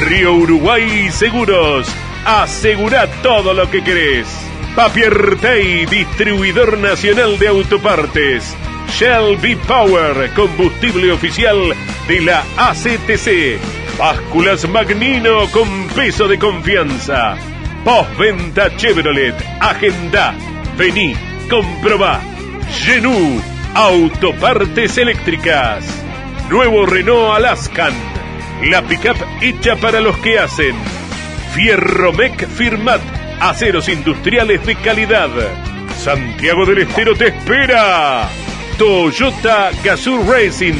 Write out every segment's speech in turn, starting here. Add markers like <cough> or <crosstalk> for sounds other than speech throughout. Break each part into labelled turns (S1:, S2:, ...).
S1: Río Uruguay Seguros. Asegura todo lo que querés. Papier Tay, distribuidor nacional de autopartes. Shell V Power, combustible oficial de la ACTC. Básculas Magnino con peso de confianza. Postventa Chevrolet. Agenda. Vení, comprobá. Genú, autopartes eléctricas. Nuevo Renault Alaskan. La pickup hecha para los que hacen. Fierromec Firmat. Aceros industriales de calidad. Santiago del Estero te espera. Toyota Gazoo Racing.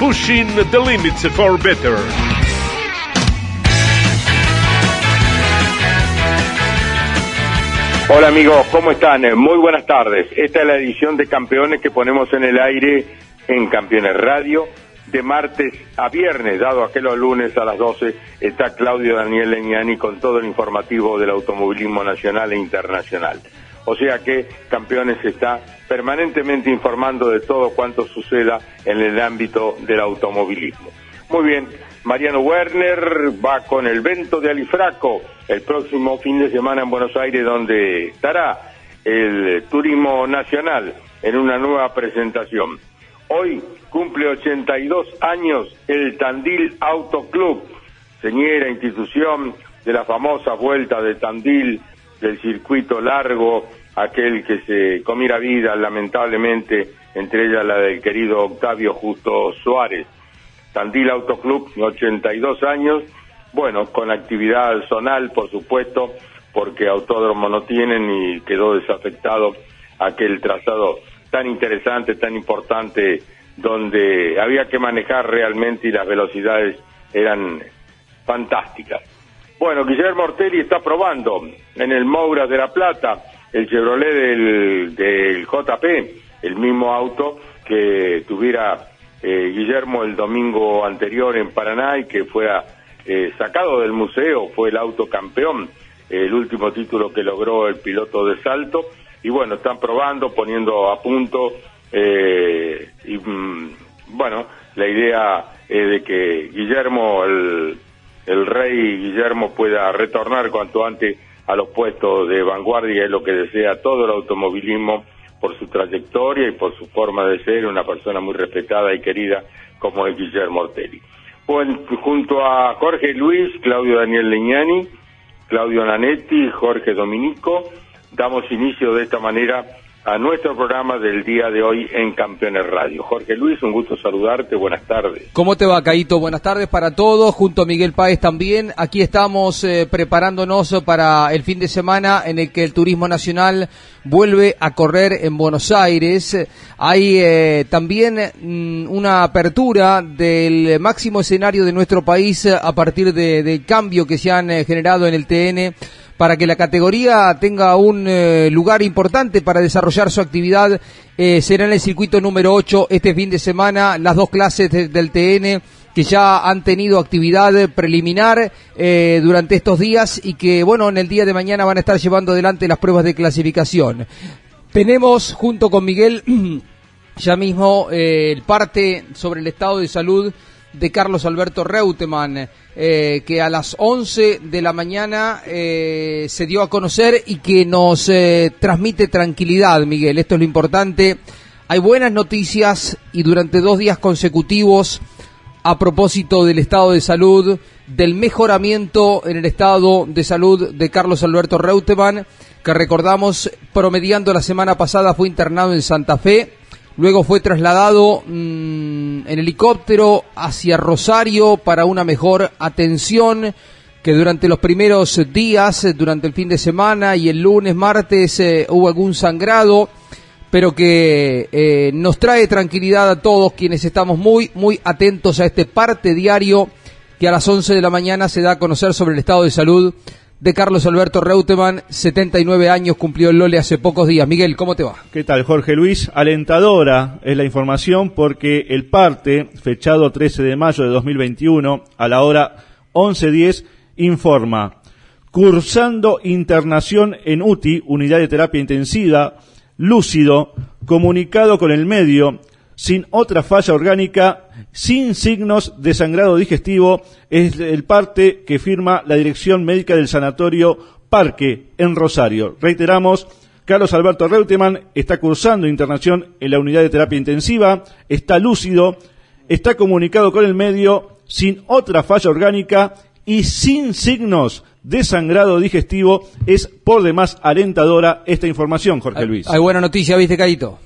S1: Pushing the limits for better.
S2: Hola amigos, ¿cómo están? Muy buenas tardes. Esta es la edición de Campeones que ponemos en el aire en Campeones Radio de martes a viernes, dado que los lunes a las 12 está Claudio Daniel Leñani con todo el informativo del automovilismo nacional e internacional. O sea que Campeones está permanentemente informando de todo cuanto suceda en el ámbito del automovilismo. Muy bien, Mariano Werner va con el Vento de Alifraco el próximo fin de semana en Buenos Aires, donde estará el Turismo Nacional en una nueva presentación. Hoy cumple 82 años el Tandil Auto Club, señera institución de la famosa vuelta de Tandil, del circuito largo, aquel que se comiera vida lamentablemente, entre ellas la del querido Octavio Justo Suárez. Tandil Auto Club, 82 años, bueno, con actividad zonal, por supuesto, porque autódromo no tienen y quedó desafectado aquel trazado tan interesante, tan importante, donde había que manejar realmente y las velocidades eran fantásticas. Bueno, Guillermo Ortelli está probando en el Moura de La Plata el Chevrolet del, JP, el mismo auto que tuviera eh, Guillermo el domingo anterior en Paraná y que fue eh, sacado del museo, fue el auto campeón, el último título que logró el piloto de salto. Y bueno, están probando, poniendo a punto. Eh, y mm, bueno, la idea es de que Guillermo, el, el rey Guillermo, pueda retornar cuanto antes a los puestos de vanguardia, es lo que desea todo el automovilismo por su trayectoria y por su forma de ser, una persona muy respetada y querida como es Guillermo Ortelli. Bueno, junto a Jorge Luis, Claudio Daniel Leñani, Claudio Nanetti, Jorge Dominico, damos inicio de esta manera a nuestro programa del día de hoy en Campeones Radio. Jorge Luis, un gusto saludarte, buenas tardes.
S3: ¿Cómo te va, Caito? Buenas tardes para todos, junto a Miguel Páez también. Aquí estamos eh, preparándonos para el fin de semana en el que el turismo nacional vuelve a correr en Buenos Aires. Hay eh, también mm, una apertura del máximo escenario de nuestro país a partir de, del cambio que se han eh, generado en el TN para que la categoría tenga un eh, lugar importante para desarrollar su actividad. Eh, será en el circuito número 8 este fin de semana las dos clases del TN que ya han tenido actividad preliminar eh, durante estos días y que, bueno, en el día de mañana van a estar llevando adelante las pruebas de clasificación. Tenemos junto con Miguel <clears throat> ya mismo el parte sobre el estado de salud de Carlos Alberto Reutemann, eh, que a las 11 de la mañana eh, se dio a conocer y que nos eh, transmite tranquilidad, Miguel. Esto es lo importante. Hay buenas noticias y durante dos días consecutivos a propósito del estado de salud, del mejoramiento en el estado de salud de Carlos Alberto Reutemann, que recordamos promediando la semana pasada fue internado en Santa Fe Luego fue trasladado mm, en helicóptero hacia Rosario para una mejor atención que durante los primeros días, durante el fin de semana y el lunes, martes eh, hubo algún sangrado, pero que eh, nos trae tranquilidad a todos quienes estamos muy, muy atentos a este parte diario que a las 11 de la mañana se da a conocer sobre el estado de salud de Carlos Alberto Reutemann, 79 años, cumplió el Lole hace pocos días. Miguel, ¿cómo te va?
S4: ¿Qué tal, Jorge Luis? Alentadora es la información porque el parte, fechado 13 de mayo de 2021, a la hora 11.10, informa, cursando internación en UTI, Unidad de Terapia Intensiva, lúcido, comunicado con el medio, sin otra falla orgánica, sin signos de sangrado digestivo, es el parte que firma la Dirección Médica del Sanatorio Parque en Rosario. Reiteramos, Carlos Alberto Reutemann está cursando internación en la unidad de terapia intensiva, está lúcido, está comunicado con el medio, sin otra falla orgánica y sin signos de sangrado digestivo. Es por demás alentadora esta información, Jorge Luis.
S3: Hay buena noticia, ¿viste, Caito?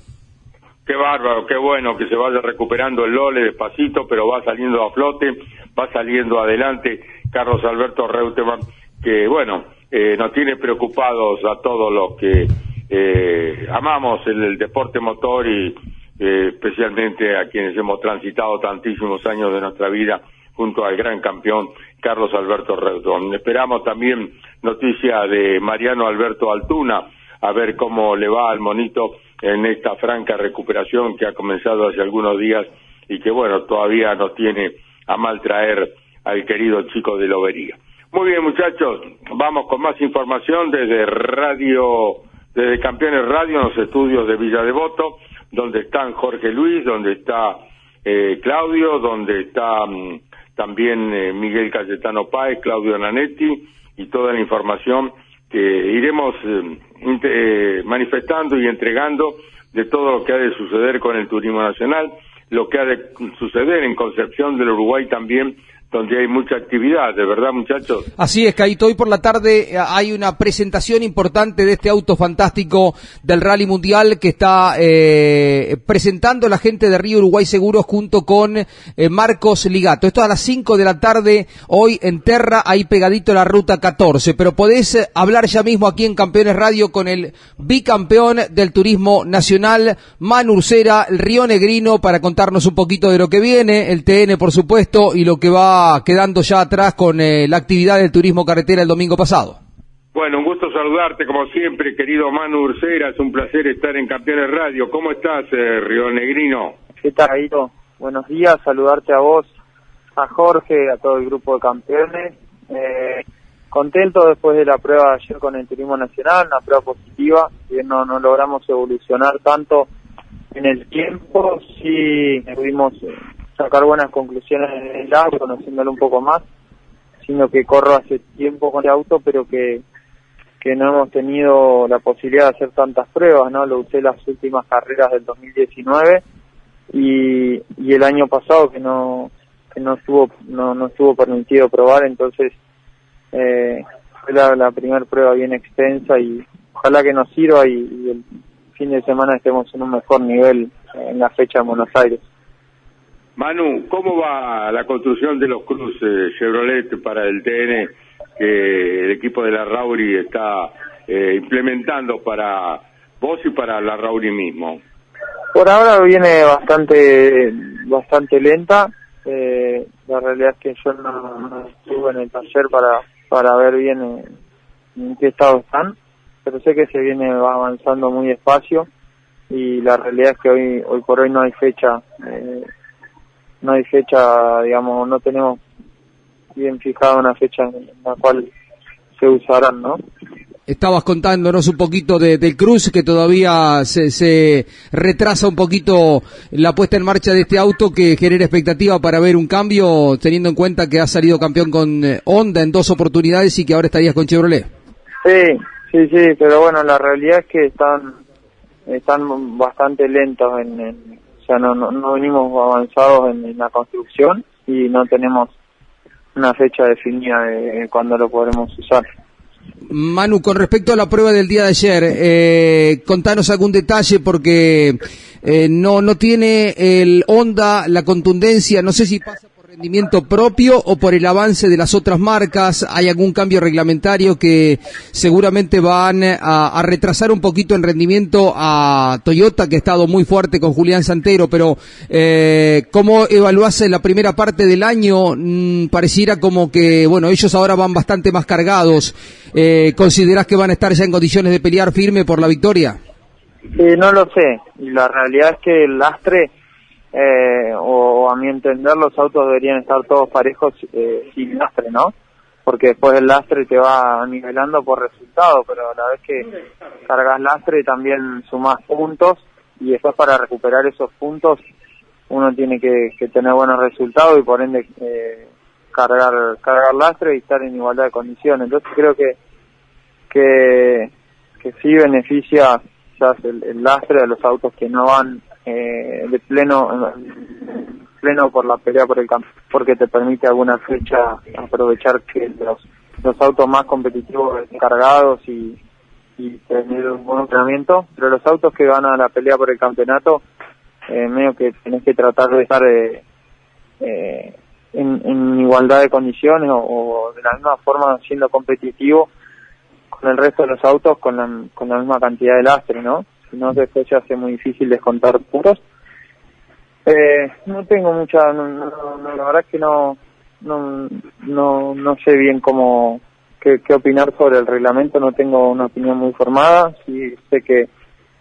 S2: Qué bárbaro, qué bueno que se vaya recuperando el Lole despacito, pero va saliendo a flote, va saliendo adelante Carlos Alberto Reutemann, que bueno, eh, nos tiene preocupados a todos los que eh, amamos el, deporte motor y eh, especialmente a quienes hemos transitado tantísimos años de nuestra vida junto al gran campeón Carlos Alberto Reutemann. Esperamos también noticia de Mariano Alberto Altuna, a ver cómo le va al monito en esta franca recuperación que ha comenzado hace algunos días y que, bueno, todavía nos tiene a mal traer al querido chico de Lobería. Muy bien, muchachos, vamos con más información desde Radio, desde Campeones Radio, en los estudios de Villa Devoto, donde están Jorge Luis, donde está eh, Claudio, donde está mm, también eh, Miguel Cayetano Páez, Claudio Nanetti y toda la información iremos eh, eh, manifestando y entregando de todo lo que ha de suceder con el turismo nacional, lo que ha de suceder en Concepción del Uruguay también donde hay mucha actividad, de verdad, muchachos.
S3: Así es, Caito. Hoy por la tarde eh, hay una presentación importante de este auto fantástico del Rally Mundial que está eh, presentando la gente de Río Uruguay Seguros junto con eh, Marcos Ligato. Esto a las 5 de la tarde, hoy en Terra, ahí pegadito la ruta 14. Pero podés hablar ya mismo aquí en Campeones Radio con el bicampeón del turismo nacional, Manu Ursera, el Río Negrino, para contarnos un poquito de lo que viene, el TN, por supuesto, y lo que va quedando ya atrás con eh, la actividad del turismo carretera el domingo pasado.
S2: Bueno, un gusto saludarte como siempre, querido Manu Ursera, es un placer estar en Campeones Radio. ¿Cómo estás, eh, Río Negrino?
S5: ¿Qué tal, Buenos días, saludarte a vos, a Jorge, a todo el grupo de campeones. Eh, contento después de la prueba de ayer con el Turismo Nacional, una prueba positiva, que no, no logramos evolucionar tanto en el tiempo, sí pudimos sacar buenas conclusiones en el auto, conociéndolo un poco más, sino que corro hace tiempo con el auto, pero que, que no hemos tenido la posibilidad de hacer tantas pruebas, ¿no? Lo usé las últimas carreras del 2019 y, y el año pasado que no que no estuvo no, no estuvo permitido probar, entonces eh, fue la, la primera prueba bien extensa y ojalá que nos sirva y, y el fin de semana estemos en un mejor nivel en la fecha en Buenos Aires.
S2: Manu, ¿cómo va la construcción de los cruces Chevrolet para el TN que el equipo de la Rauri está eh, implementando para vos y para la Rauri mismo?
S5: Por ahora viene bastante bastante lenta. Eh, la realidad es que yo no, estuve en el taller para para ver bien en, qué estado están, pero sé que se viene avanzando muy despacio y la realidad es que hoy hoy por hoy no hay fecha eh, no hay fecha, digamos, no tenemos bien fijada una fecha en la cual se usarán, ¿no?
S3: Estabas contándonos un poquito de, del Cruz, que todavía se, se, retrasa un poquito la puesta en marcha de este auto, que genera expectativa para ver un cambio, teniendo en cuenta que ha salido campeón con eh, Honda en dos oportunidades y que ahora estarías con Chevrolet.
S5: Sí, sí, sí, pero bueno, la realidad es que están, están bastante lentos en sea, no, no, venimos avanzados en, la construcción y no tenemos una fecha definida de cuándo lo podremos usar.
S3: Manu, con respecto a la prueba del día de ayer, eh, contanos algún detalle porque eh, no no tiene el onda, la contundencia, no sé si pasa rendimiento propio o por el avance de las otras marcas? ¿Hay algún cambio reglamentario que seguramente van a, retrasar un poquito en rendimiento a Toyota, que ha estado muy fuerte con Julián Santero? Pero, eh, ¿cómo evaluase la primera parte del año? Mm, pareciera como que, bueno, ellos ahora van bastante más cargados. Eh, ¿Considerás que van a estar ya en condiciones de pelear firme por la victoria?
S5: no lo sé. La realidad es que el lastre eh, o, a mi entender los autos deberían estar todos parejos eh, sin lastre, ¿no? Porque después el lastre te va nivelando por resultado, pero a la vez que cargas lastre también sumas puntos y después para recuperar esos puntos uno tiene que, tener buenos resultados y por ende eh, cargar cargar lastre y estar en igualdad de condiciones. Entonces creo que, que sí beneficia el, lastre de los autos que no van eh, de pleno pleno por la pelea por el campo porque te permite alguna fecha aprovechar que los, los autos más competitivos cargados y, y tener un buen entrenamiento. Pero los autos que van a la pelea por el campeonato eh, medio que tenés que tratar de estar eh, eh en, igualdad de condiciones o, de la misma forma siendo competitivo con el resto de los autos con la, con la misma cantidad de lastre, ¿no? si no después se hace muy difícil descontar puros. Eh, no tengo mucha, la verdad es que no, no, no, no sé bien cómo, qué, opinar sobre el reglamento, no tengo una opinión muy formada, sí sé que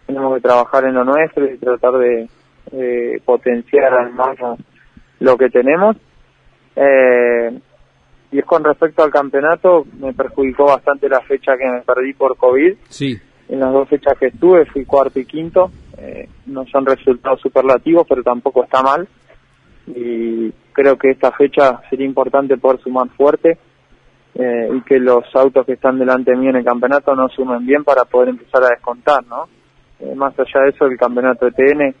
S5: tenemos que trabajar en lo nuestro y tratar de, potenciar al máximo lo que tenemos. Eh, y es con respecto al campeonato, me perjudicó bastante la fecha que me perdí por COVID.
S3: Sí
S5: en las dos fechas que estuve fui cuarto y quinto. Eh, no son resultados superlativos, pero tampoco está mal. Y creo que esta fecha sería importante poder sumar fuerte eh, y que los autos que están delante mío en el campeonato no sumen bien para poder empezar a descontar, ¿no? Eh, más allá de eso, el campeonato de TN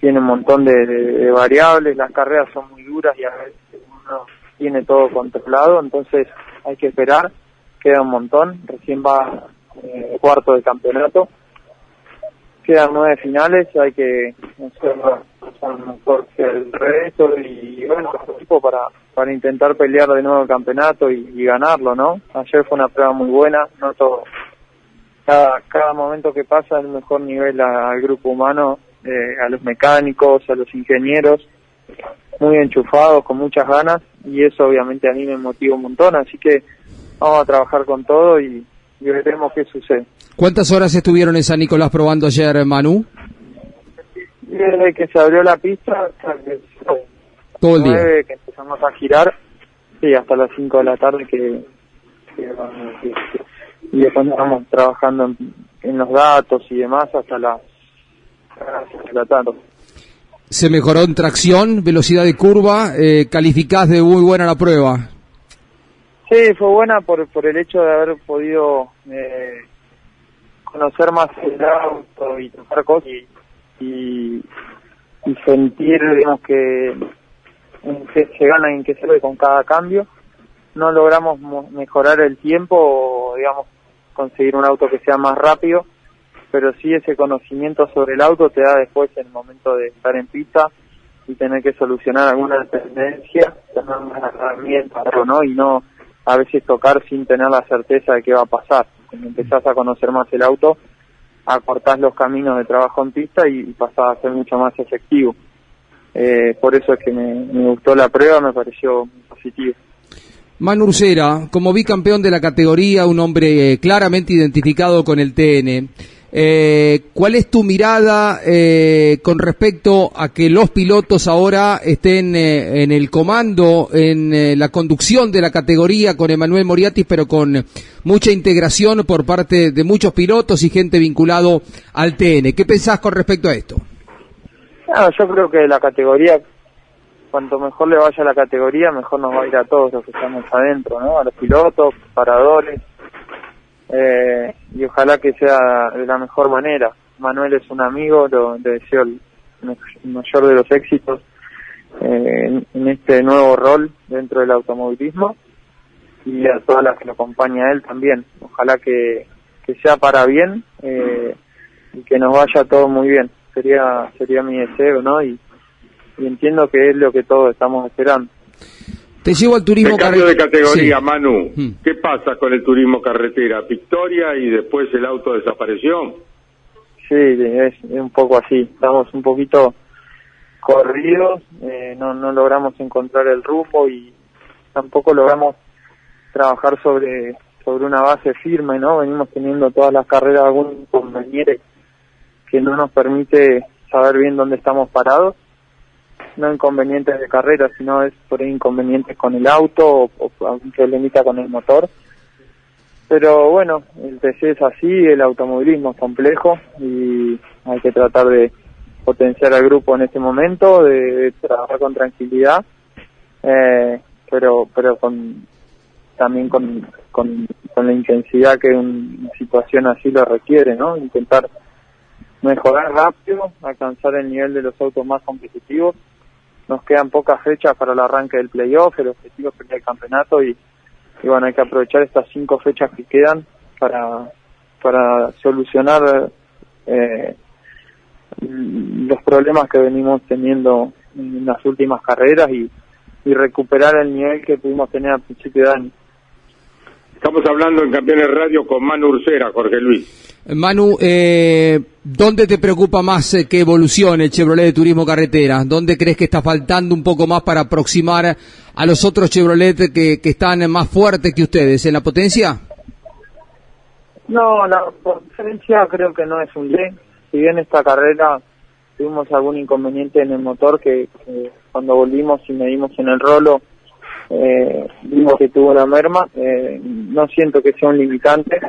S5: tiene un montón de, variables, las carreras son muy duras y a veces uno tiene todo controlado, entonces hay que esperar queda un montón, recién va eh, cuarto de campeonato, quedan nueve finales, hay que que el resto y bueno, equipo para, para intentar pelear de nuevo el campeonato y, ganarlo, ¿no? Ayer fue una prueba muy buena, no todo, cada, cada momento que pasa es el mejor nivel al grupo humano, eh, a los mecánicos, a los ingenieros, muy enchufados, con muchas ganas y eso obviamente a mí me motiva un montón, así que vamos a trabajar con todo y, veremos qué sucede.
S3: ¿Cuántas horas estuvieron en San Nicolás probando ayer, Manu?
S5: Desde que se abrió la pista hasta que,
S3: todo el día.
S5: que empezamos a girar, sí, hasta las 5 de la tarde que, y después estamos trabajando en, los datos y demás hasta las de la tarde.
S3: Se mejoró en tracción, velocidad de curva, eh, calificás de muy buena la prueba.
S5: Sí, fue buena por, por el hecho de haber podido eh, conocer más el auto y tocar cosas y, sentir, digamos, que, en se gana y en qué se ve con cada cambio. No logramos mejorar el tiempo digamos, conseguir un auto que sea más rápido, pero sí ese conocimiento sobre el auto te da después en el momento de estar en pista y tener que solucionar alguna tendencia, tener una herramienta, ¿no? Y no a veces tocar sin tener la certeza de qué va a pasar. Cuando empezás a conocer más el auto, acortás los caminos de trabajo en pista y, pasás a ser mucho más efectivo. Eh, por eso es que me, gustó la prueba, me pareció positivo.
S3: Manu Ursera, como bicampeón de la categoría, un hombre eh, claramente identificado con el TN. Eh, ¿Cuál es tu mirada eh, con respecto a que los pilotos ahora estén eh, en el comando, en la conducción de la categoría con Emanuel Moriatis, pero con mucha integración por parte de muchos pilotos y gente vinculado al TN? ¿Qué pensás con respecto a esto?
S5: yo creo que la categoría, cuanto mejor le vaya a la categoría, mejor nos va a ir a todos los que estamos adentro, ¿no? A los pilotos, paradores, eh, y ojalá que sea de la mejor manera. Manuel es un amigo, lo, le deseo el, mayor de los éxitos eh, en, este nuevo rol dentro del automovilismo y a todas las que lo acompaña a él también. Ojalá que, que sea para bien eh, y que nos vaya todo muy bien. Sería sería mi deseo, ¿no? Y, entiendo que es lo que todos estamos esperando.
S3: Te llevo al turismo
S2: De cambio de categoría,
S3: Sí.
S2: Manu.
S3: Hmm.
S2: ¿Qué pasa con el turismo carretera? Victoria y después el auto desapareció.
S5: Sí, es, es un poco así. Estamos un poquito corridos, eh, no, no logramos encontrar el rumbo y tampoco logramos trabajar sobre sobre una base firme, ¿no? Venimos teniendo todas las carreras algún inconveniente que no nos permite saber bien dónde estamos parados. No inconvenientes de carrera, sino es por inconvenientes con el auto o, o algún problemita con el motor. Pero bueno, el TC es así, el automovilismo es complejo y hay que tratar de potenciar al grupo en este momento, de, trabajar con tranquilidad, eh, pero pero con también con, con, la intensidad que un- una situación así lo requiere, ¿no? Intentar mejorar rápido, alcanzar el nivel de los autos más competitivos. Nos quedan pocas fechas para el arranque del playoff, el objetivo es el campeonato y, y bueno, hay que aprovechar estas cinco fechas que quedan para, para solucionar eh, los problemas que venimos teniendo en las últimas carreras y, y recuperar el nivel que pudimos tener al principio de año.
S2: Estamos hablando en Campeones Radio con Manu Ursera, Jorge Luis.
S3: Manu, eh, ¿dónde te preocupa más eh, que evolucione el Chevrolet de Turismo Carretera? ¿Dónde crees que está faltando un poco más para aproximar a los otros Chevrolet que, que están más fuertes que ustedes? ¿En la potencia?
S5: No, la diferencia creo que no es un D. Si bien esta carrera tuvimos algún inconveniente en el motor que, que cuando volvimos y medimos en el rolo eh, vimos que tuvo una merma, eh, no siento que sea un limitante.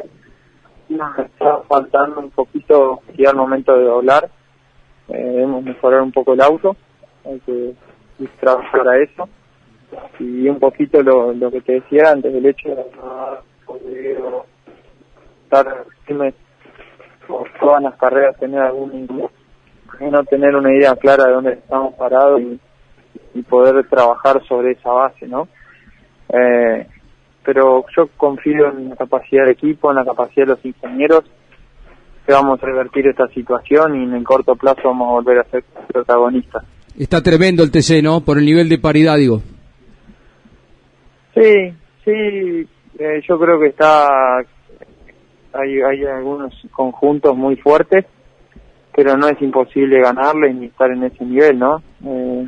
S5: Nos está faltando un poquito ya al momento de doblar. Eh, debemos mejorar un poco el auto, hay que trabajar para eso. Y un poquito lo, lo que te decía antes, el hecho de poder estar firme por todas las carreras, tener algún y no tener una idea clara de dónde estamos parados y, y poder trabajar sobre esa base, ¿no? Eh, pero yo confío en la capacidad del equipo, en la capacidad de los ingenieros, que vamos a revertir esta situación y en el corto plazo vamos a volver a ser protagonistas.
S3: Está tremendo el TC, ¿no? Por el nivel de paridad, digo.
S5: Sí, sí, eh, yo creo que está, hay, hay algunos conjuntos muy fuertes, pero no es imposible ganarles ni estar en ese nivel, ¿no? Eh,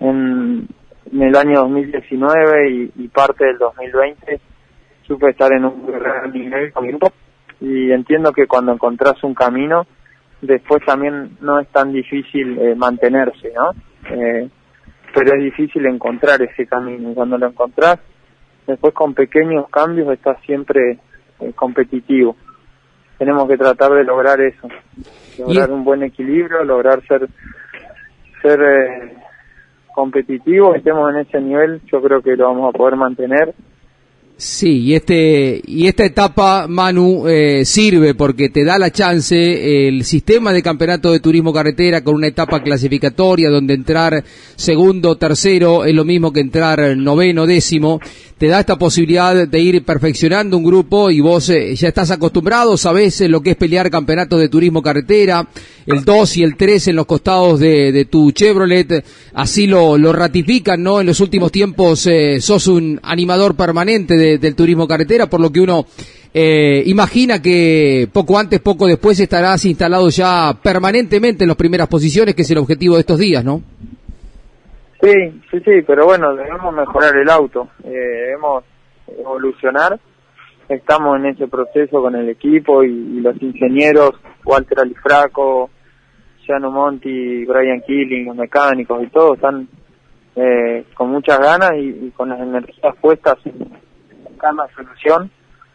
S5: en, en el año 2019 y, y parte del 2020 supe estar en un gran nivel con mi grupo y entiendo que cuando encontrás un camino después también no es tan difícil eh, mantenerse, ¿no? Eh, pero es difícil encontrar ese camino y cuando lo encontrás después con pequeños cambios estás siempre eh, competitivo. Tenemos que tratar de lograr eso, lograr
S3: Y-
S5: un buen equilibrio, lograr ser ser eh, competitivos, estemos en ese nivel, yo creo que lo vamos a poder mantener
S3: Sí, y este y esta etapa, Manu, eh, sirve porque te da la chance el sistema de campeonato de turismo carretera con una etapa clasificatoria donde entrar segundo, tercero es lo mismo que entrar noveno, décimo. Te da esta posibilidad de ir perfeccionando un grupo y vos eh, ya estás acostumbrado, sabés eh, lo que es pelear campeonatos de turismo carretera, el 2 y el 3 en los costados de, tu Chevrolet, así lo, ratifican, ¿no? En los últimos tiempos eh, sos un animador permanente de- del turismo carretera, por lo que uno eh, imagina que poco antes, poco después estarás instalado ya permanentemente en las primeras posiciones, que es el objetivo de estos días, ¿no?
S5: Sí, sí, sí, pero bueno, debemos mejorar el auto, eh, debemos evolucionar. Estamos en ese proceso con el equipo y, los ingenieros, Walter Alifraco, Giano Monti, Brian Killing, los mecánicos y todos están eh, con muchas ganas y, con las energías puestas en la solución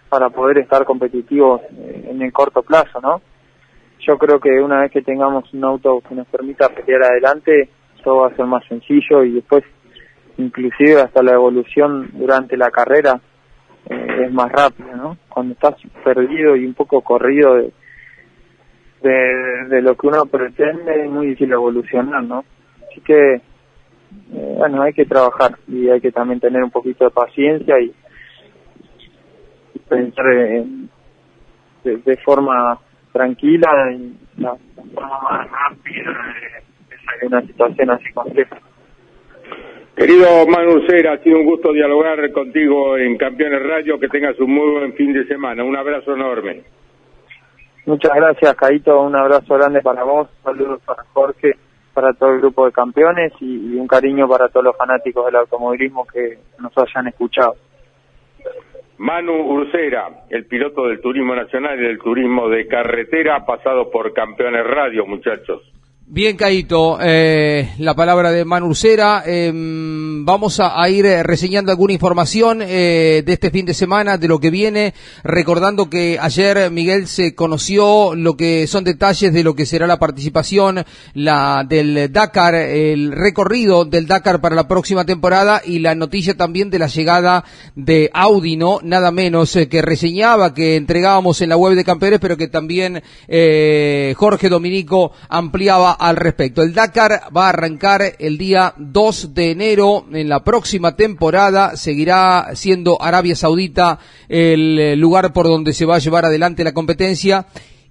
S5: para poder estar competitivos eh, en el corto plazo, ¿no? Yo creo que una vez que tengamos un auto que nos permita pelear adelante, todo va a ser más sencillo y después inclusive hasta la evolución durante la carrera eh, es más rápida, ¿no? Cuando estás perdido y un poco corrido de, de, lo que uno pretende es muy difícil evolucionar, ¿no? Así que, eh, bueno, hay que trabajar y hay que también tener un poquito de paciencia y, pensar en- de, forma tranquila y la, la forma más rápida de, de una situación así compleja.
S2: Querido Manu Cera, ha sido un gusto dialogar contigo en Campeones Radio. Que tengas un muy buen fin de semana. Un abrazo enorme.
S5: Muchas gracias, Caito. Un abrazo grande para vos. Saludos para Jorge, para todo el grupo de campeones y, un cariño para todos los fanáticos del automovilismo que nos hayan escuchado.
S2: Manu Ursera, el piloto del turismo nacional y del turismo de carretera, pasado por Campeones Radio, muchachos.
S3: Bien, Caito, eh, la palabra de Manu Ursera. Em, vamos a, ir eh, reseñando alguna información eh, de este fin de semana, de lo que viene, recordando que ayer Miguel se conoció lo que son detalles de lo que será la participación la del Dakar, el recorrido del Dakar para la próxima temporada y la noticia también de la llegada de Audi, no nada menos que reseñaba, que entregábamos en la web de campeones, pero que también Jorge Dominico ampliaba al respecto. El Dakar va a arrancar el día 2 de enero en la próxima temporada. Seguirá siendo Arabia Saudita el eh, lugar por donde se va a llevar adelante la competencia.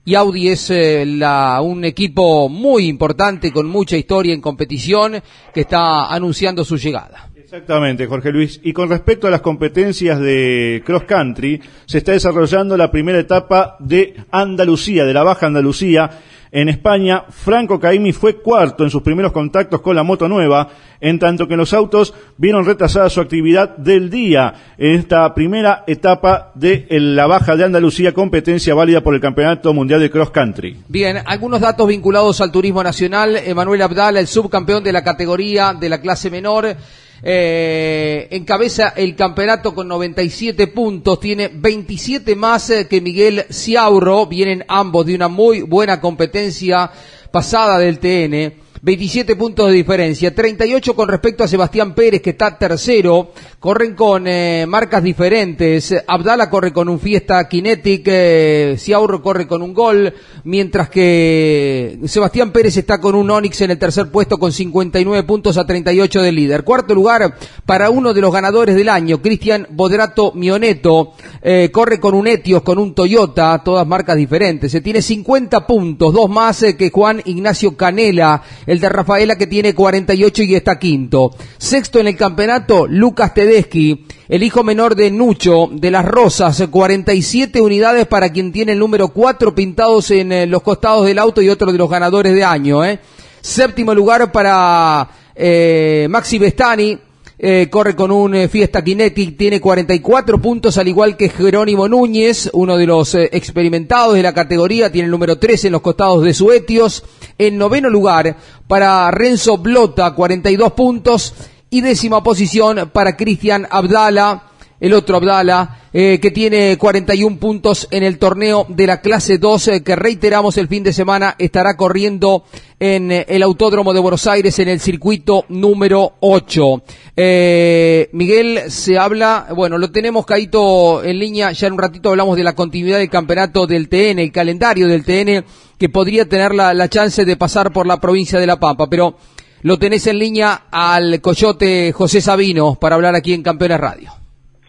S3: Y Audi es eh, la, un equipo muy importante con mucha historia en competición que está anunciando su llegada.
S4: Exactamente, Jorge Luis. Y con respecto a las competencias de cross country, se está desarrollando la primera etapa de Andalucía, de la Baja Andalucía, en España, Franco Caimi fue cuarto en sus primeros contactos con la moto nueva, en tanto que los autos vieron retrasada su actividad del día en esta primera etapa de la Baja de Andalucía, competencia válida por el Campeonato Mundial de Cross Country.
S3: Bien, algunos datos vinculados al turismo nacional. Emanuel Abdal, el subcampeón de la categoría de la clase menor, eh, encabeza el campeonato con 97 puntos, tiene 27 más eh, que Miguel Ciaurro, vienen ambos de una muy buena competencia pasada del TN. 27 puntos de diferencia, 38 con respecto a Sebastián Pérez que está tercero, corren con eh, marcas diferentes, Abdala corre con un Fiesta Kinetic, eh, Ciaurro corre con un Gol, mientras que Sebastián Pérez está con un Onix en el tercer puesto con 59 puntos a 38 del líder. Cuarto lugar para uno de los ganadores del año, Cristian Bodrato Mioneto, eh, corre con un Etios, con un Toyota, todas marcas diferentes, se tiene 50 puntos, dos más eh, que Juan Ignacio Canela, el de Rafaela que tiene 48 y está quinto. Sexto en el campeonato, Lucas Tedeschi, el hijo menor de Nucho, de las Rosas, 47 unidades para quien tiene el número 4 pintados en eh, los costados del auto y otro de los ganadores de año. ¿eh? Séptimo lugar para eh, Maxi Bestani, eh, corre con un eh, Fiesta Kinetic, tiene 44 puntos, al igual que Jerónimo Núñez, uno de los eh, experimentados de la categoría, tiene el número 13 en los costados de su Etios. En noveno lugar, para Renzo Blota, 42 puntos. Y décima posición para Cristian Abdala, el otro Abdala, eh, que tiene 41 puntos en el torneo de la clase 2, que reiteramos el fin de semana estará corriendo en eh, el Autódromo de Buenos Aires en el circuito número 8. Eh, Miguel, se habla, bueno, lo tenemos caído en línea, ya en un ratito hablamos de la continuidad del campeonato del TN, el calendario del TN, que podría tener la, la chance de pasar por la provincia de La Pampa, pero lo tenés en línea al coyote José Sabino para hablar aquí en Campeones Radio.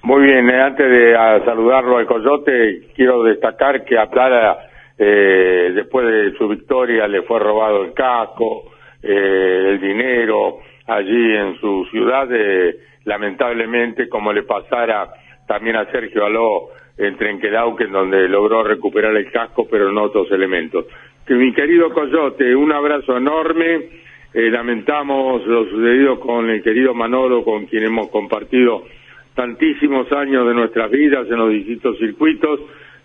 S2: Muy bien, eh, antes de saludarlo al Coyote, quiero destacar que a Plata, eh, después de su victoria, le fue robado el casco, eh, el dinero, allí en su ciudad, lamentablemente, como le pasara también a Sergio Aló en donde logró recuperar el casco, pero no otros elementos. Que mi querido Coyote, un abrazo enorme. lamentamos lo sucedido con el querido Manolo, con quien hemos compartido tantísimos años de nuestras vidas en los distintos circuitos,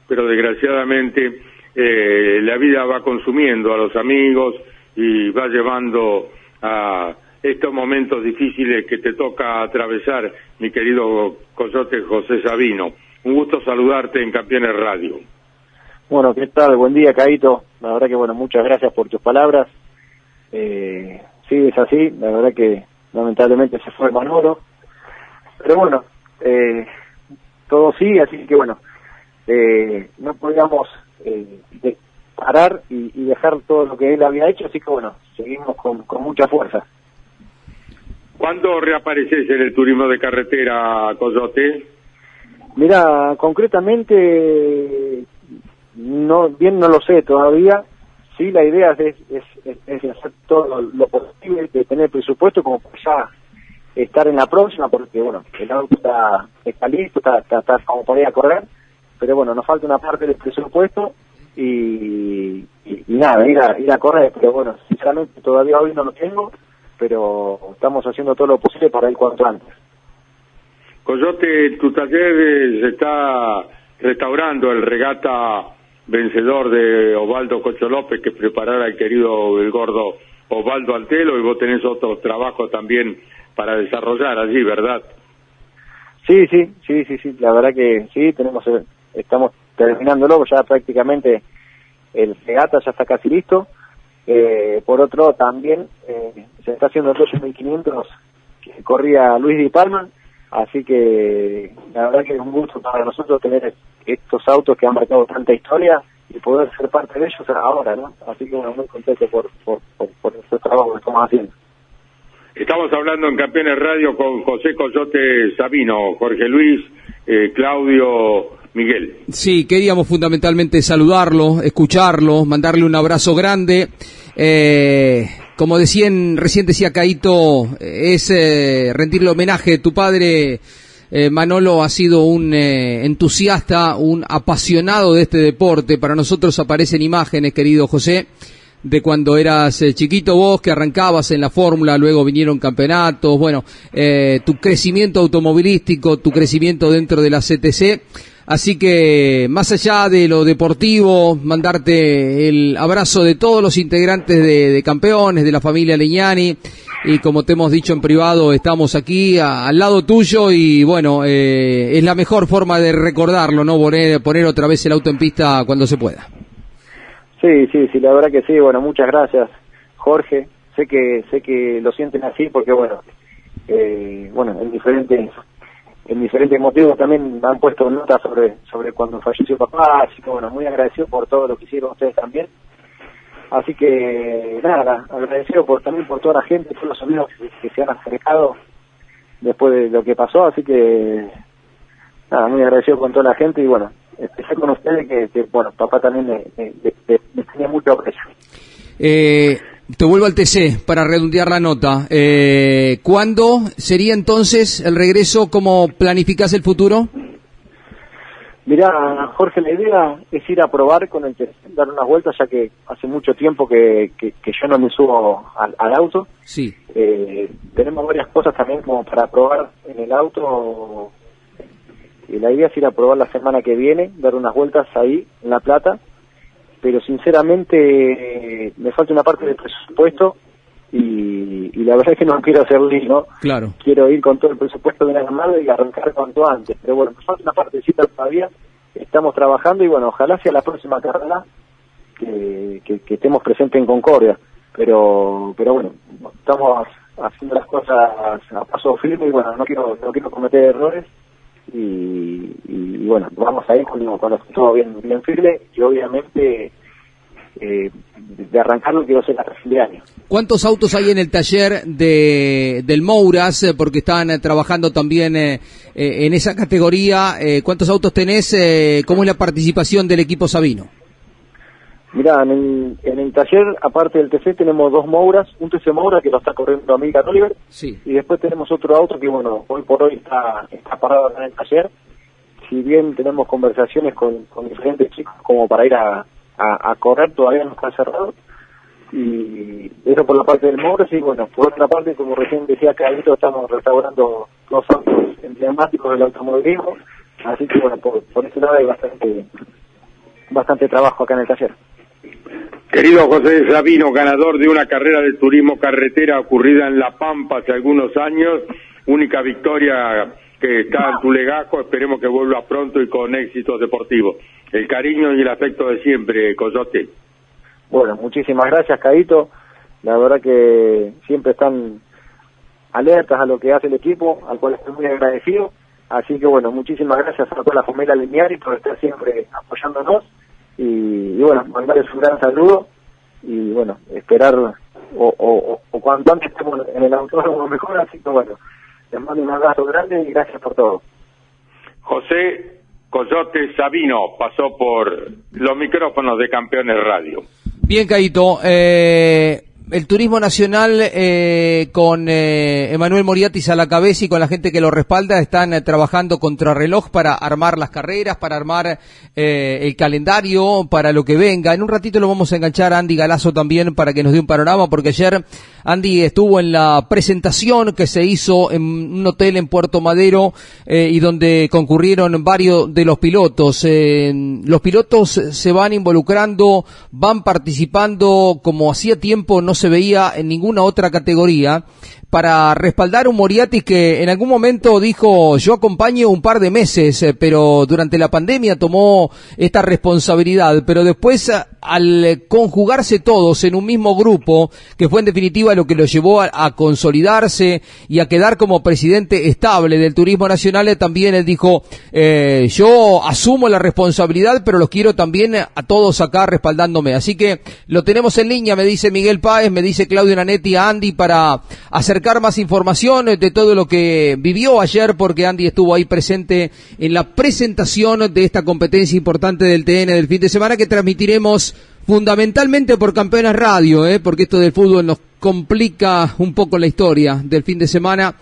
S2: pero desgraciadamente eh, la vida va consumiendo a los amigos y va llevando a estos momentos difíciles que te toca atravesar, mi querido Coyote José Sabino. Un gusto saludarte en Campeones Radio.
S5: Bueno, ¿qué tal? Buen día, Caito. La verdad que, bueno, muchas gracias por tus palabras. Eh, sí, es así. La verdad que lamentablemente se fue Manolo. Pero bueno, eh, todo sí, así que bueno, eh, no podíamos eh, parar y, dejar todo lo que él había hecho, así que bueno, seguimos con, mucha fuerza.
S2: ¿Cuándo reapareces en el turismo de carretera, Coyote?
S5: Mira, concretamente, no bien no lo sé todavía.
S6: sí, la idea es, es, es, hacer todo lo posible, de tener presupuesto como ya estar en la próxima, porque bueno, el auto está, está listo, está, está, como podía correr, pero bueno, nos falta una parte del presupuesto y, y, nada, ir a, ir a correr, pero bueno, sinceramente todavía hoy no lo tengo, pero estamos haciendo todo lo posible para ir cuanto antes.
S2: Coyote, tu taller eh, se está restaurando el regata vencedor de Osvaldo Cocho López que preparara el querido el gordo Osvaldo Altelo y vos tenés otros trabajos también para desarrollar allí, ¿verdad?
S6: Sí, sí, sí, sí, sí, la verdad que sí, tenemos, eh, estamos terminándolo, ya prácticamente el regata ya está casi listo. Eh, por otro, también eh, se está haciendo el 1500 que corría Luis Di Palma, así que la verdad que es un gusto para nosotros tener estos autos que han marcado tanta historia y poder ser parte de ellos ahora, ¿no? Así que bueno, muy contento por, por, por, este trabajo que estamos haciendo.
S2: Estamos hablando en Campeones Radio con José Coyote Sabino, Jorge Luis, eh, Claudio Miguel.
S3: Sí, queríamos fundamentalmente saludarlo, escucharlo, mandarle un abrazo grande. Eh, como decían, recién decía Caito, es eh, rendirle homenaje. Tu padre, eh, Manolo, ha sido un eh, entusiasta, un apasionado de este deporte. Para nosotros aparecen imágenes, querido José, de cuando eras chiquito vos, que arrancabas en la fórmula, luego vinieron campeonatos, bueno, tu crecimiento automovilístico, tu crecimiento dentro de la CTC Así que, más allá de lo deportivo, mandarte el abrazo de todos los integrantes de, campeones, de la familia Leñani. Y como te hemos dicho en privado, estamos aquí al lado tuyo y bueno, eh, es la mejor forma de recordarlo, ¿no? Poner, poner otra vez el auto en pista cuando se pueda.
S6: Sí, sí, sí, la verdad que sí. Bueno, muchas gracias, Jorge. Sé que sé que lo sienten así porque bueno, eh, bueno, en diferentes en diferentes motivos también han puesto notas sobre sobre cuando falleció papá, así que bueno, muy agradecido por todo lo que hicieron ustedes también. Así que nada, agradecido por también por toda la gente, todos los amigos que, se han acercado después de lo que pasó, así que nada, muy agradecido con toda la gente y bueno, especial con ustedes que, bueno, papá también me, tenía mucho aprecio.
S3: Eh, te vuelvo al TC para redondear la nota. Eh, ¿Cuándo sería entonces el regreso? ¿Cómo planificas el futuro?
S6: Mirá, Jorge, la idea es ir a probar con el TC, dar unas vueltas, ya que hace mucho tiempo que, que, yo no me subo al, auto.
S3: Sí.
S6: Eh, tenemos varias cosas también como para probar en el auto. Y la idea es ir a probar la semana que viene, dar unas vueltas ahí, en La Plata, pero sinceramente me falta una parte del presupuesto y, la <laughs> verdad es que no quiero hacer ¿no?
S3: Claro.
S6: Quiero ir con todo el presupuesto de la mano y arrancar cuanto antes. Pero bueno, me falta una partecita todavía. Estamos trabajando y bueno, ojalá sea la próxima carrera que, que, estemos presentes en Concordia. Pero, pero bueno, estamos haciendo las cosas a paso firme y bueno, no quiero, no quiero cometer errores y, bueno, vamos a ir cuando, cuando esté todo bien, bien firme y obviamente eh, de arrancarlo quiero ser a fin.
S3: ¿Cuántos autos hay en el taller de, del Mouras? Eh, porque están eh, trabajando también en esa categoría. ¿Cuántos autos tenés? ¿Cómo es la participación del equipo Sabino?
S6: Mira, en el, taller, aparte del TC, tenemos dos Mouras, un TC Moura que lo está corriendo American Oliver,
S3: sí.
S6: y después tenemos otro auto que, bueno, hoy por hoy está, está parado en el taller. Si bien tenemos conversaciones con, diferentes chicos como para ir a, a, correr, todavía no está cerrado. Y eso por la parte del Mouras, y bueno, por otra parte, como recién decía Carlito, estamos restaurando los autos emblemáticos del automovilismo, así que bueno, por, por ese lado hay bastante, bastante trabajo acá en el taller.
S2: Querido José Sabino, ganador de una carrera de turismo carretera ocurrida en La Pampa hace algunos años, única victoria que está en tu legajo, esperemos que vuelva pronto y con éxitos deportivos. El cariño y el afecto de siempre, Coyote.
S6: Bueno, muchísimas gracias, Caito. La verdad que siempre están alertas a lo que hace el equipo, al cual estoy muy agradecido. Así que bueno, muchísimas gracias a toda la familia Lineari por estar siempre apoyándonos y, bueno, mandarles un gran saludo y bueno, esperar o, o, o cuanto antes estemos en el autódromo mejor, así que bueno, les mando un abrazo grande y gracias por todo.
S2: José Coyote Sabino pasó por los micrófonos de Campeones Radio.
S3: Bien, Caito. Eh, el turismo nacional eh, con eh, Emanuel Moriatis a la cabeza y con la gente que lo respalda están eh, trabajando contra reloj para armar las carreras, para armar eh, el calendario, para lo que venga. En un ratito lo vamos a enganchar a Andy Galazo también para que nos dé un panorama, porque ayer Andy estuvo en la presentación que se hizo en un hotel en Puerto Madero eh, y donde concurrieron varios de los pilotos. Eh, los pilotos se van involucrando, van participando como hacía tiempo no se veía en ninguna otra categoría. Para respaldar un Moriatis que en algún momento dijo yo acompaño un par de meses, eh, pero durante la pandemia tomó esta responsabilidad, pero después eh, al conjugarse todos en un mismo grupo, que fue en definitiva lo que lo llevó a, a consolidarse y a quedar como presidente estable del turismo nacional, eh, también él dijo eh, yo asumo la responsabilidad, pero los quiero también a todos acá respaldándome. Así que lo tenemos en línea, me dice Miguel Páez, me dice Claudio Nanetti a Andy para acercar más información de todo lo que vivió ayer, porque Andy estuvo ahí presente en la presentación de esta competencia importante del TN del fin de semana que transmitiremos fundamentalmente por Campeones Radio, ¿eh? porque esto del fútbol nos complica un poco la historia del fin de semana.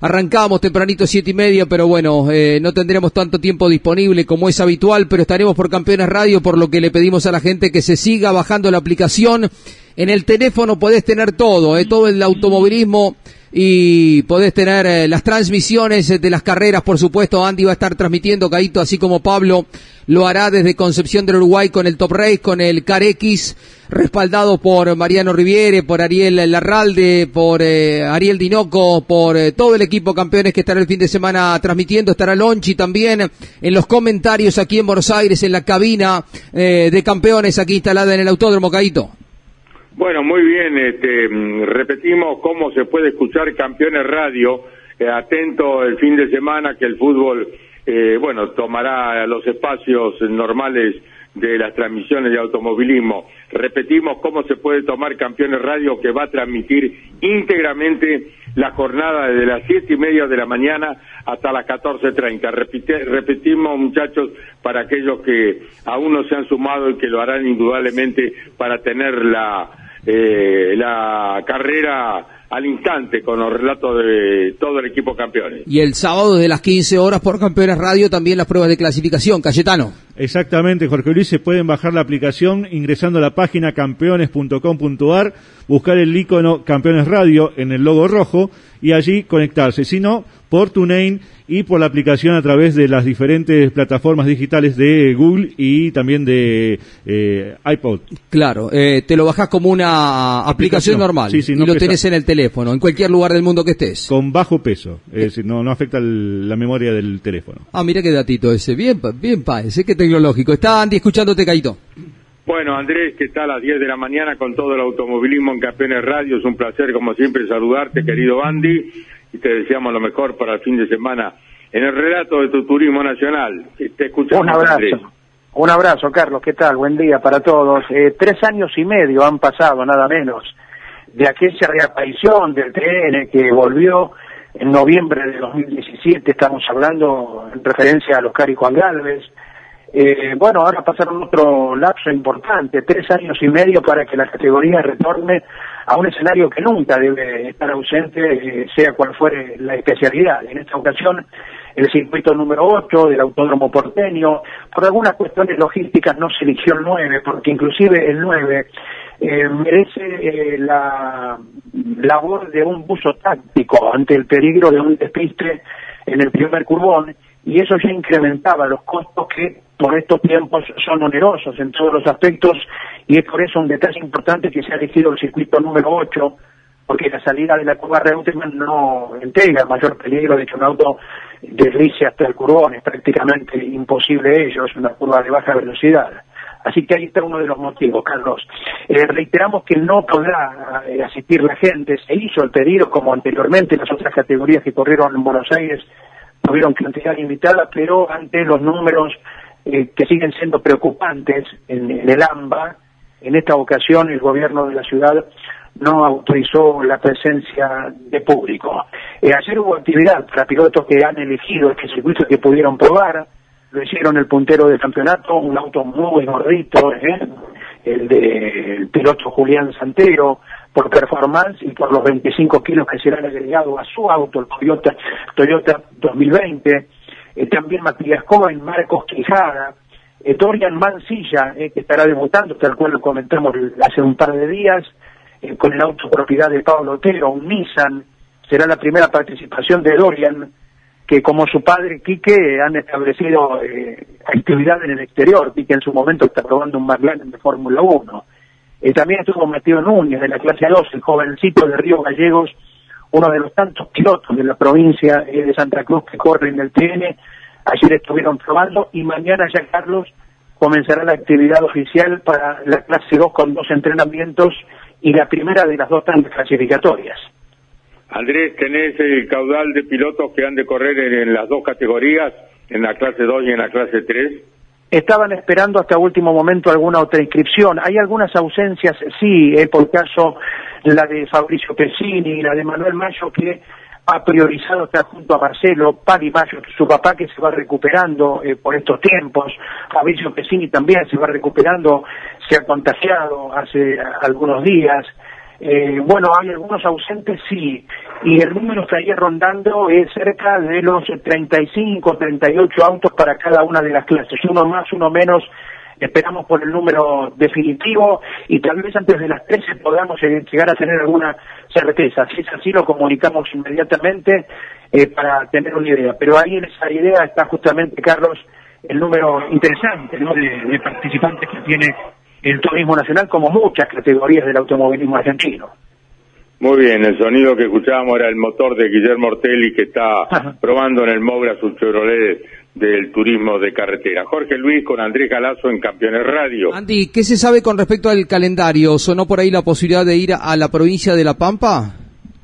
S3: Arrancamos tempranito siete y media, pero bueno, eh, no tendremos tanto tiempo disponible como es habitual, pero estaremos por Campeones Radio, por lo que le pedimos a la gente que se siga bajando la aplicación. En el teléfono podés tener todo, eh, todo el automovilismo y podés tener eh, las transmisiones de las carreras, por supuesto. Andy va a estar transmitiendo, Caito, así como Pablo lo hará desde Concepción del Uruguay con el Top Race, con el Car X, respaldado por Mariano Riviere, por Ariel Larralde, por eh, Ariel Dinoco, por eh, todo el equipo campeones que estará el fin de semana transmitiendo. Estará Lonchi también en los comentarios aquí en Buenos Aires, en la cabina eh, de campeones aquí instalada en el Autódromo, Caito.
S2: Bueno, muy bien, este, mm, repetimos cómo se puede escuchar Campeones Radio, eh, atento el fin de semana que el fútbol, eh, bueno, tomará los espacios normales de las transmisiones de automovilismo. Repetimos cómo se puede tomar Campeones Radio que va a transmitir íntegramente la jornada desde las siete y media de la mañana hasta las catorce treinta. repetimos, muchachos, para aquellos que aún no se han sumado y que lo harán indudablemente para tener la eh, la carrera al instante con los relatos de todo el equipo campeones.
S3: Y el sábado de las 15 horas por Campeones Radio también las pruebas de clasificación, Cayetano.
S4: Exactamente, Jorge Luis, se pueden bajar la aplicación ingresando a la página campeones.com.ar, buscar el icono Campeones Radio en el logo rojo y allí conectarse. Si no, por TuneIn y por la aplicación a través de las diferentes plataformas digitales de Google y también de eh, iPod.
S3: Claro, eh, te lo bajas como una aplicación, normal
S4: Sí, sí,
S3: y
S4: no
S3: lo
S4: pesa.
S3: tenés en el teléfono, en cualquier lugar del mundo que estés.
S4: Con bajo peso, es decir, no, no afecta el- la memoria del teléfono.
S3: Ah, mira qué datito ese. Bien, pa- bien, pa, ese que tecnológico. Está Andy escuchándote, Caito.
S2: Bueno, Andrés, que está a las 10 de la mañana con todo el automovilismo en Campeones Radio. Es un placer, como siempre, saludarte, querido Andy, y te deseamos lo mejor para el fin de semana en el relato de tu turismo nacional. Te escuchamos,
S7: Un abrazo.
S2: Andrés.
S7: Un abrazo, Carlos. ¿Qué tal? Buen día para todos. Eh, tres años y medio han pasado, nada menos, de aquella reaparición del TN que volvió en noviembre de 2017. Estamos hablando en referencia a los Cari Juan Galvez. Eh, bueno, ahora pasaron otro lapso importante, tres años y medio para que la categoría retorne a un escenario que nunca debe estar ausente, eh, sea cual fuere la especialidad. En esta ocasión, el circuito número 8 del Autódromo Porteño, por algunas cuestiones logísticas no se eligió el 9, porque inclusive el 9 eh, merece eh, la labor de un buzo táctico ante el peligro de un despiste en el primer curbón y eso ya incrementaba los costos que por estos tiempos son onerosos en todos los aspectos y es por eso un detalle importante que se ha elegido el circuito número 8 porque la salida de la curva Reutemann no integra mayor peligro de que un auto deslice hasta el curbón, es prácticamente imposible ello, es una curva de baja velocidad. Así que ahí está uno de los motivos, Carlos. Eh, reiteramos que no podrá eh, asistir la gente, se hizo el pedido como anteriormente las otras categorías que corrieron en Buenos Aires tuvieron cantidad limitada, pero ante los números eh, que siguen siendo preocupantes en, el AMBA, en esta ocasión el gobierno de la ciudad no autorizó la presencia de público. Eh, ayer hubo actividad para pilotos que han elegido este circuito que pudieron probar, lo hicieron el puntero del campeonato, un auto muy gordito, ¿eh? el del piloto Julián Santero, por performance y por los 25 kilos que serán agregados a su auto, el Toyota, Toyota 2020. Eh, también Matías Cohen, Marcos Quijada, eh, Dorian Mancilla, eh, que estará debutando, tal cual lo comentamos hace un par de días, eh, con el auto propiedad de Pablo Otero, un Nissan, será la primera participación de Dorian, que como su padre Quique han establecido actividad en el exterior. Quique en su momento está probando un McLaren de Fórmula 1. Eh, también estuvo Mateo Núñez de la clase 2, el jovencito de Río Gallegos, uno de los tantos pilotos de la provincia eh, de Santa Cruz que corren en el TN. Ayer estuvieron probando y mañana ya Carlos comenzará la actividad oficial para la clase 2 con dos entrenamientos y la primera de las dos tantas clasificatorias.
S2: Andrés, tenés el caudal de pilotos que han de correr en, en las dos categorías, en la clase 2 y en la clase 3.
S7: Estaban esperando hasta último momento alguna otra inscripción. Hay algunas ausencias, sí, eh, por caso la de Fabricio Pesini la de Manuel Mayo, que ha priorizado estar junto a Marcelo, Padi Mayo, su papá que se va recuperando eh, por estos tiempos, Fabricio Pesini también se va recuperando, se ha contagiado hace algunos días. Eh, bueno, hay algunos ausentes, sí, y el número estaría rondando es cerca de los 35, 38 autos para cada una de las clases, uno más, uno menos, esperamos por el número definitivo y tal vez antes de las 13 podamos llegar a tener alguna certeza. Si es así, lo comunicamos inmediatamente eh, para tener una idea. Pero ahí en esa idea está justamente, Carlos, el número interesante ¿no? de participantes que tiene el turismo nacional, como muchas categorías del automovilismo argentino.
S2: Muy bien, el sonido que escuchábamos era el motor de Guillermo Ortelli que está
S7: Ajá.
S2: probando en el Mogra su Chevrolet del turismo de carretera. Jorge Luis con Andrés Galazo en Campeones Radio.
S3: Andy, ¿qué se sabe con respecto al calendario? ¿Sonó por ahí la posibilidad de ir a la provincia de La Pampa?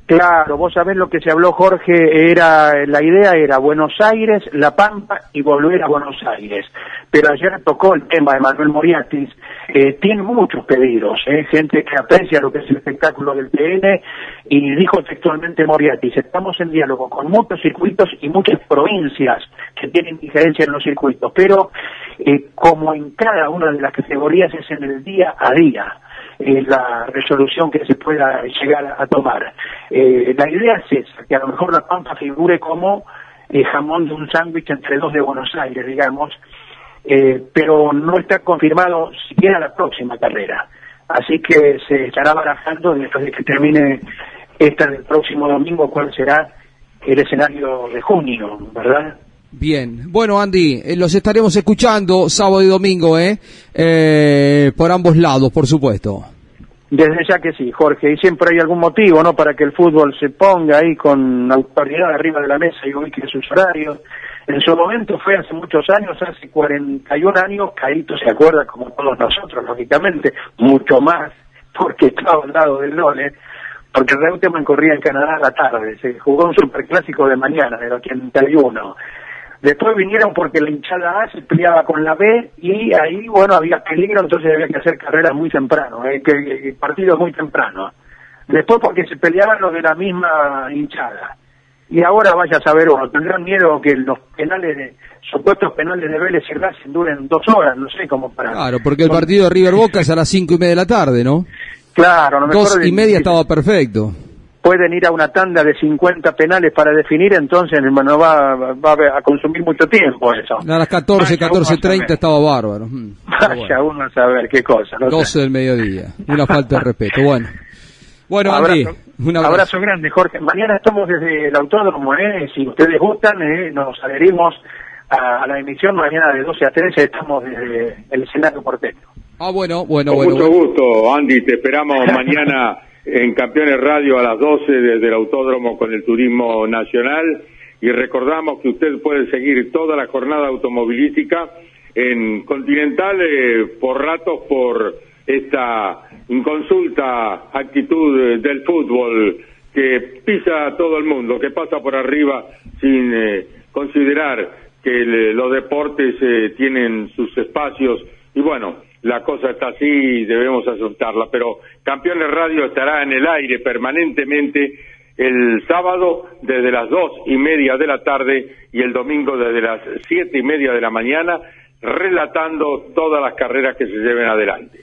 S7: Claro, vos sabés lo que se habló, Jorge, era la idea era Buenos Aires, La Pampa y volver a Buenos Aires. Pero ayer tocó el tema de Manuel Moriatis, eh, tiene muchos pedidos, eh, gente que aprecia lo que es el espectáculo del PN y dijo textualmente Moriatis, estamos en diálogo con muchos circuitos y muchas provincias que tienen diferencia en los circuitos, pero eh, como en cada una de las categorías es en el día a día eh, la resolución que se pueda llegar a tomar. Eh, la idea es esa, que a lo mejor la Pampa figure como eh, jamón de un sándwich entre dos de Buenos Aires, digamos, eh, pero no está confirmado siquiera la próxima carrera. Así que se estará barajando después de que termine esta del próximo domingo cuál será el escenario de junio, ¿verdad?
S3: Bien, bueno Andy, eh, los estaremos escuchando sábado y domingo, ¿eh? Eh, por ambos lados, por supuesto.
S7: Desde ya que sí, Jorge, y siempre hay algún motivo, ¿no?, para que el fútbol se ponga ahí con autoridad arriba de la mesa y ubique sus horarios. En su momento fue hace muchos años, hace 41 años, Caíto se acuerda, como todos nosotros, lógicamente, mucho más, porque estaba al lado del Lole, porque Reutemann corría en Canadá a la tarde, se jugó un superclásico de mañana, del 81. Después vinieron porque la hinchada A se peleaba con la B y ahí, bueno, había peligro, entonces había que hacer carreras muy temprano, eh, que, que- partidos muy temprano. Después porque se peleaban los de la misma hinchada. Y ahora vaya a saber uno, tendrán miedo que los penales, de, supuestos penales de Vélez y Racing duren dos horas, no sé, como para...
S3: Claro, porque el partido de River Boca es a las cinco y media de la tarde, ¿no?
S7: Claro, lo mejor
S3: Dos y media estaba perfecto.
S7: Pueden ir a una tanda de 50 penales para definir, entonces no va, va a consumir mucho tiempo eso.
S3: A las 14,
S7: Vaya uno a
S3: 14.30
S7: saber.
S3: estaba bárbaro. Mm,
S7: Vaya
S3: bueno.
S7: uno a saber qué cosa. ¿no?
S3: 12 del mediodía. Una falta de respeto. Bueno. Bueno, Andy,
S7: abrazo,
S3: un abrazo.
S7: abrazo grande, Jorge. Mañana estamos desde el autódromo, ¿eh? Si ustedes gustan, ¿eh? nos adherimos a, a la emisión. Mañana de 12 a 13 estamos desde el escenario porteño.
S3: Ah, bueno, bueno,
S2: Con
S3: bueno.
S2: mucho
S3: bueno.
S2: gusto, Andy. Te esperamos mañana en Campeones Radio a las 12 desde el Autódromo con el Turismo Nacional. Y recordamos que usted puede seguir toda la jornada automovilística en Continental eh, por ratos por esta inconsulta actitud eh, del fútbol que pisa a todo el mundo, que pasa por arriba sin eh, considerar que el- los deportes eh, tienen sus espacios y bueno, la cosa está así y debemos aceptarla, pero Campeones Radio estará en el aire permanentemente el sábado desde las dos y media de la tarde y el domingo desde las siete y media de la mañana, relatando todas las carreras que se lleven adelante.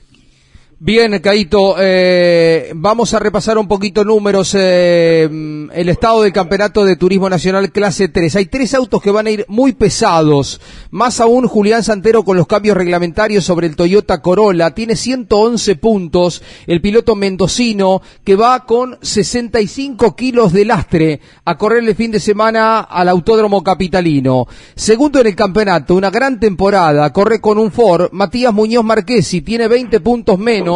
S3: Bien, Caito, eh, vamos a repasar un poquito números. Eh, el estado del campeonato de turismo nacional clase 3. Hay tres autos que van a ir muy pesados. Más aún Julián Santero con los cambios reglamentarios sobre el Toyota Corolla. Tiene 111 puntos. El piloto mendocino que va con 65 kilos de lastre a correr el fin de semana al Autódromo Capitalino. Segundo en el campeonato, una gran temporada. Corre con un Ford. Matías Muñoz Marquesi tiene 20 puntos menos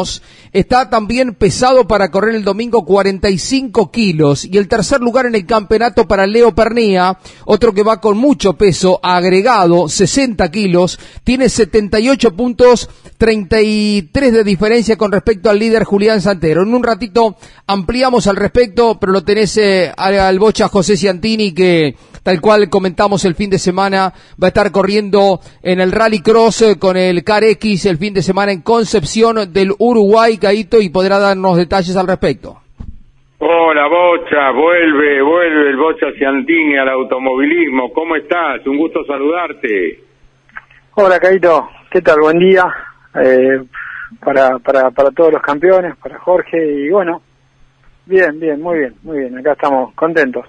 S3: Está también pesado para correr el domingo 45 kilos. Y el tercer lugar en el campeonato para Leo Pernía, otro que va con mucho peso agregado, 60 kilos, tiene 78 puntos, 33 de diferencia con respecto al líder Julián Santero. En un ratito ampliamos al respecto, pero lo tenés eh, al bocha José Ciantini que tal cual comentamos el fin de semana, va a estar corriendo en el Rally Cross eh, con el Car X el fin de semana en Concepción del Uruguay, Caito, y podrá darnos detalles al respecto.
S2: Hola Bocha, vuelve, vuelve el Bocha Ciantini al automovilismo. ¿Cómo estás? Un gusto saludarte.
S8: Hola Caito, ¿qué tal? Buen día eh, para, para, para todos los campeones, para Jorge y bueno, bien, bien, muy bien, muy bien, acá estamos contentos.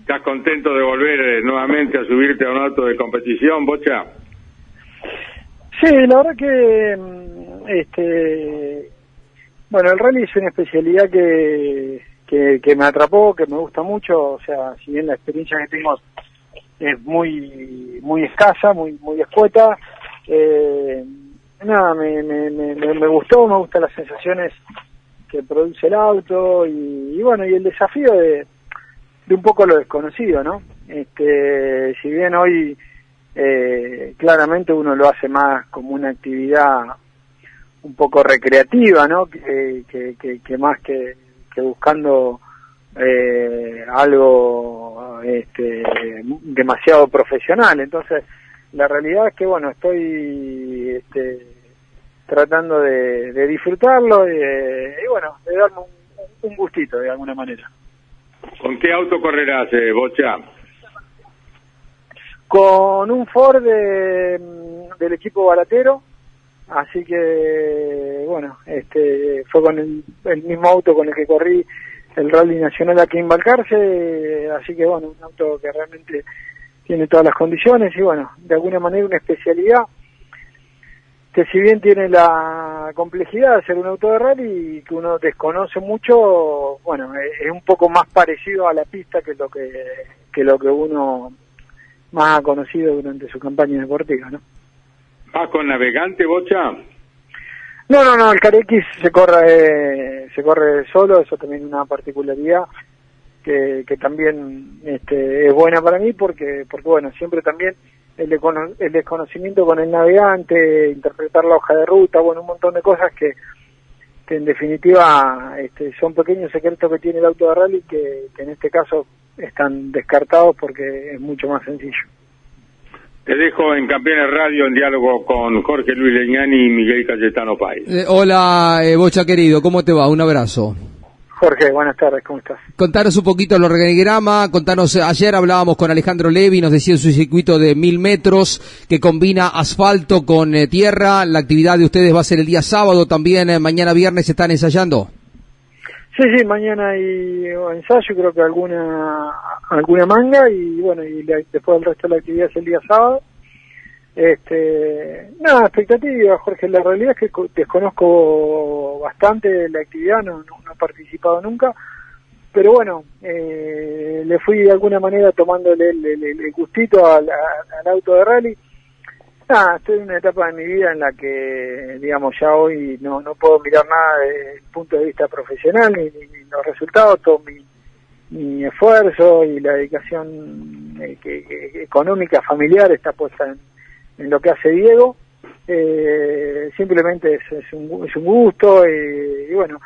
S2: ¿Estás contento de volver eh, nuevamente a subirte a un auto de competición, Bocha?
S8: Sí, la verdad que, mm, este, bueno, el rally es una especialidad que, que, me atrapó, que me gusta mucho, o sea, si bien la experiencia que tengo es muy, muy escasa, muy, muy escueta, eh, nada, me, me, me, me gustó, me gustan las sensaciones que produce el auto y bueno, y el desafío de de un poco lo desconocido, ¿no? Este, si bien hoy eh, claramente uno lo hace más como una actividad un poco recreativa, ¿no? Que, que, más que, buscando eh, algo este, demasiado profesional. Entonces, la realidad es que, bueno, estoy este, tratando de, disfrutarlo y, y, bueno, de darme un gustito de alguna manera.
S2: ¿Con qué auto correrás, eh, Bocha?
S8: Con un Ford del equipo baratero, así que, bueno, este fue con el, mismo auto con el que corrí el Rally Nacional aquí en Balcarce, así que, bueno, un auto que realmente tiene todas las condiciones y, bueno, de alguna manera una especialidad que si bien tiene la complejidad de ser un auto de rally y que uno desconoce mucho, bueno, es un poco más parecido a la pista que lo que, que lo que uno más conocido durante su campaña deportiva, ¿no?
S2: ¿Vas con navegante, Bocha?
S8: No, no, no, el Carex se corre, se corre solo, eso también es una particularidad que, que también este, es buena para mí porque, porque bueno, siempre también el, desconocimiento con el navegante, interpretar la hoja de ruta, bueno, un montón de cosas que, que en definitiva este, son pequeños secretos que tiene el auto de rally que, en este caso están descartados porque es mucho más sencillo.
S2: Te dejo en Campeones Radio en diálogo con Jorge Luis Leñani y Miguel Cayetano Páez.
S3: Eh, hola, eh, Bocha querido, ¿cómo te va? Un abrazo.
S8: Jorge, buenas tardes, ¿cómo estás?
S3: Contanos un poquito el organigrama, contanos, ayer hablábamos con Alejandro Levi, nos decía su circuito de mil metros que combina asfalto con eh, tierra, la actividad de ustedes va a ser el día sábado, también eh, mañana viernes están ensayando.
S8: Sí, sí, mañana hay ensayo, creo que alguna alguna manga y bueno, y después el resto de la actividad es el día sábado. Este, nada, expectativa, Jorge. La realidad es que desconozco bastante la actividad, no, no, he participado nunca, pero bueno, eh, le fui de alguna manera tomándole el, gustito al, auto de rally. Nada, estoy en una etapa de mi vida en la que, digamos, ya hoy no, no puedo mirar nada desde el punto de vista profesional, ni, los resultados, todo mi, esfuerzo y la dedicación eh, económica, familiar está puesta en lo que hace Diego. Eh, simplemente es, un, es un gusto y, bueno,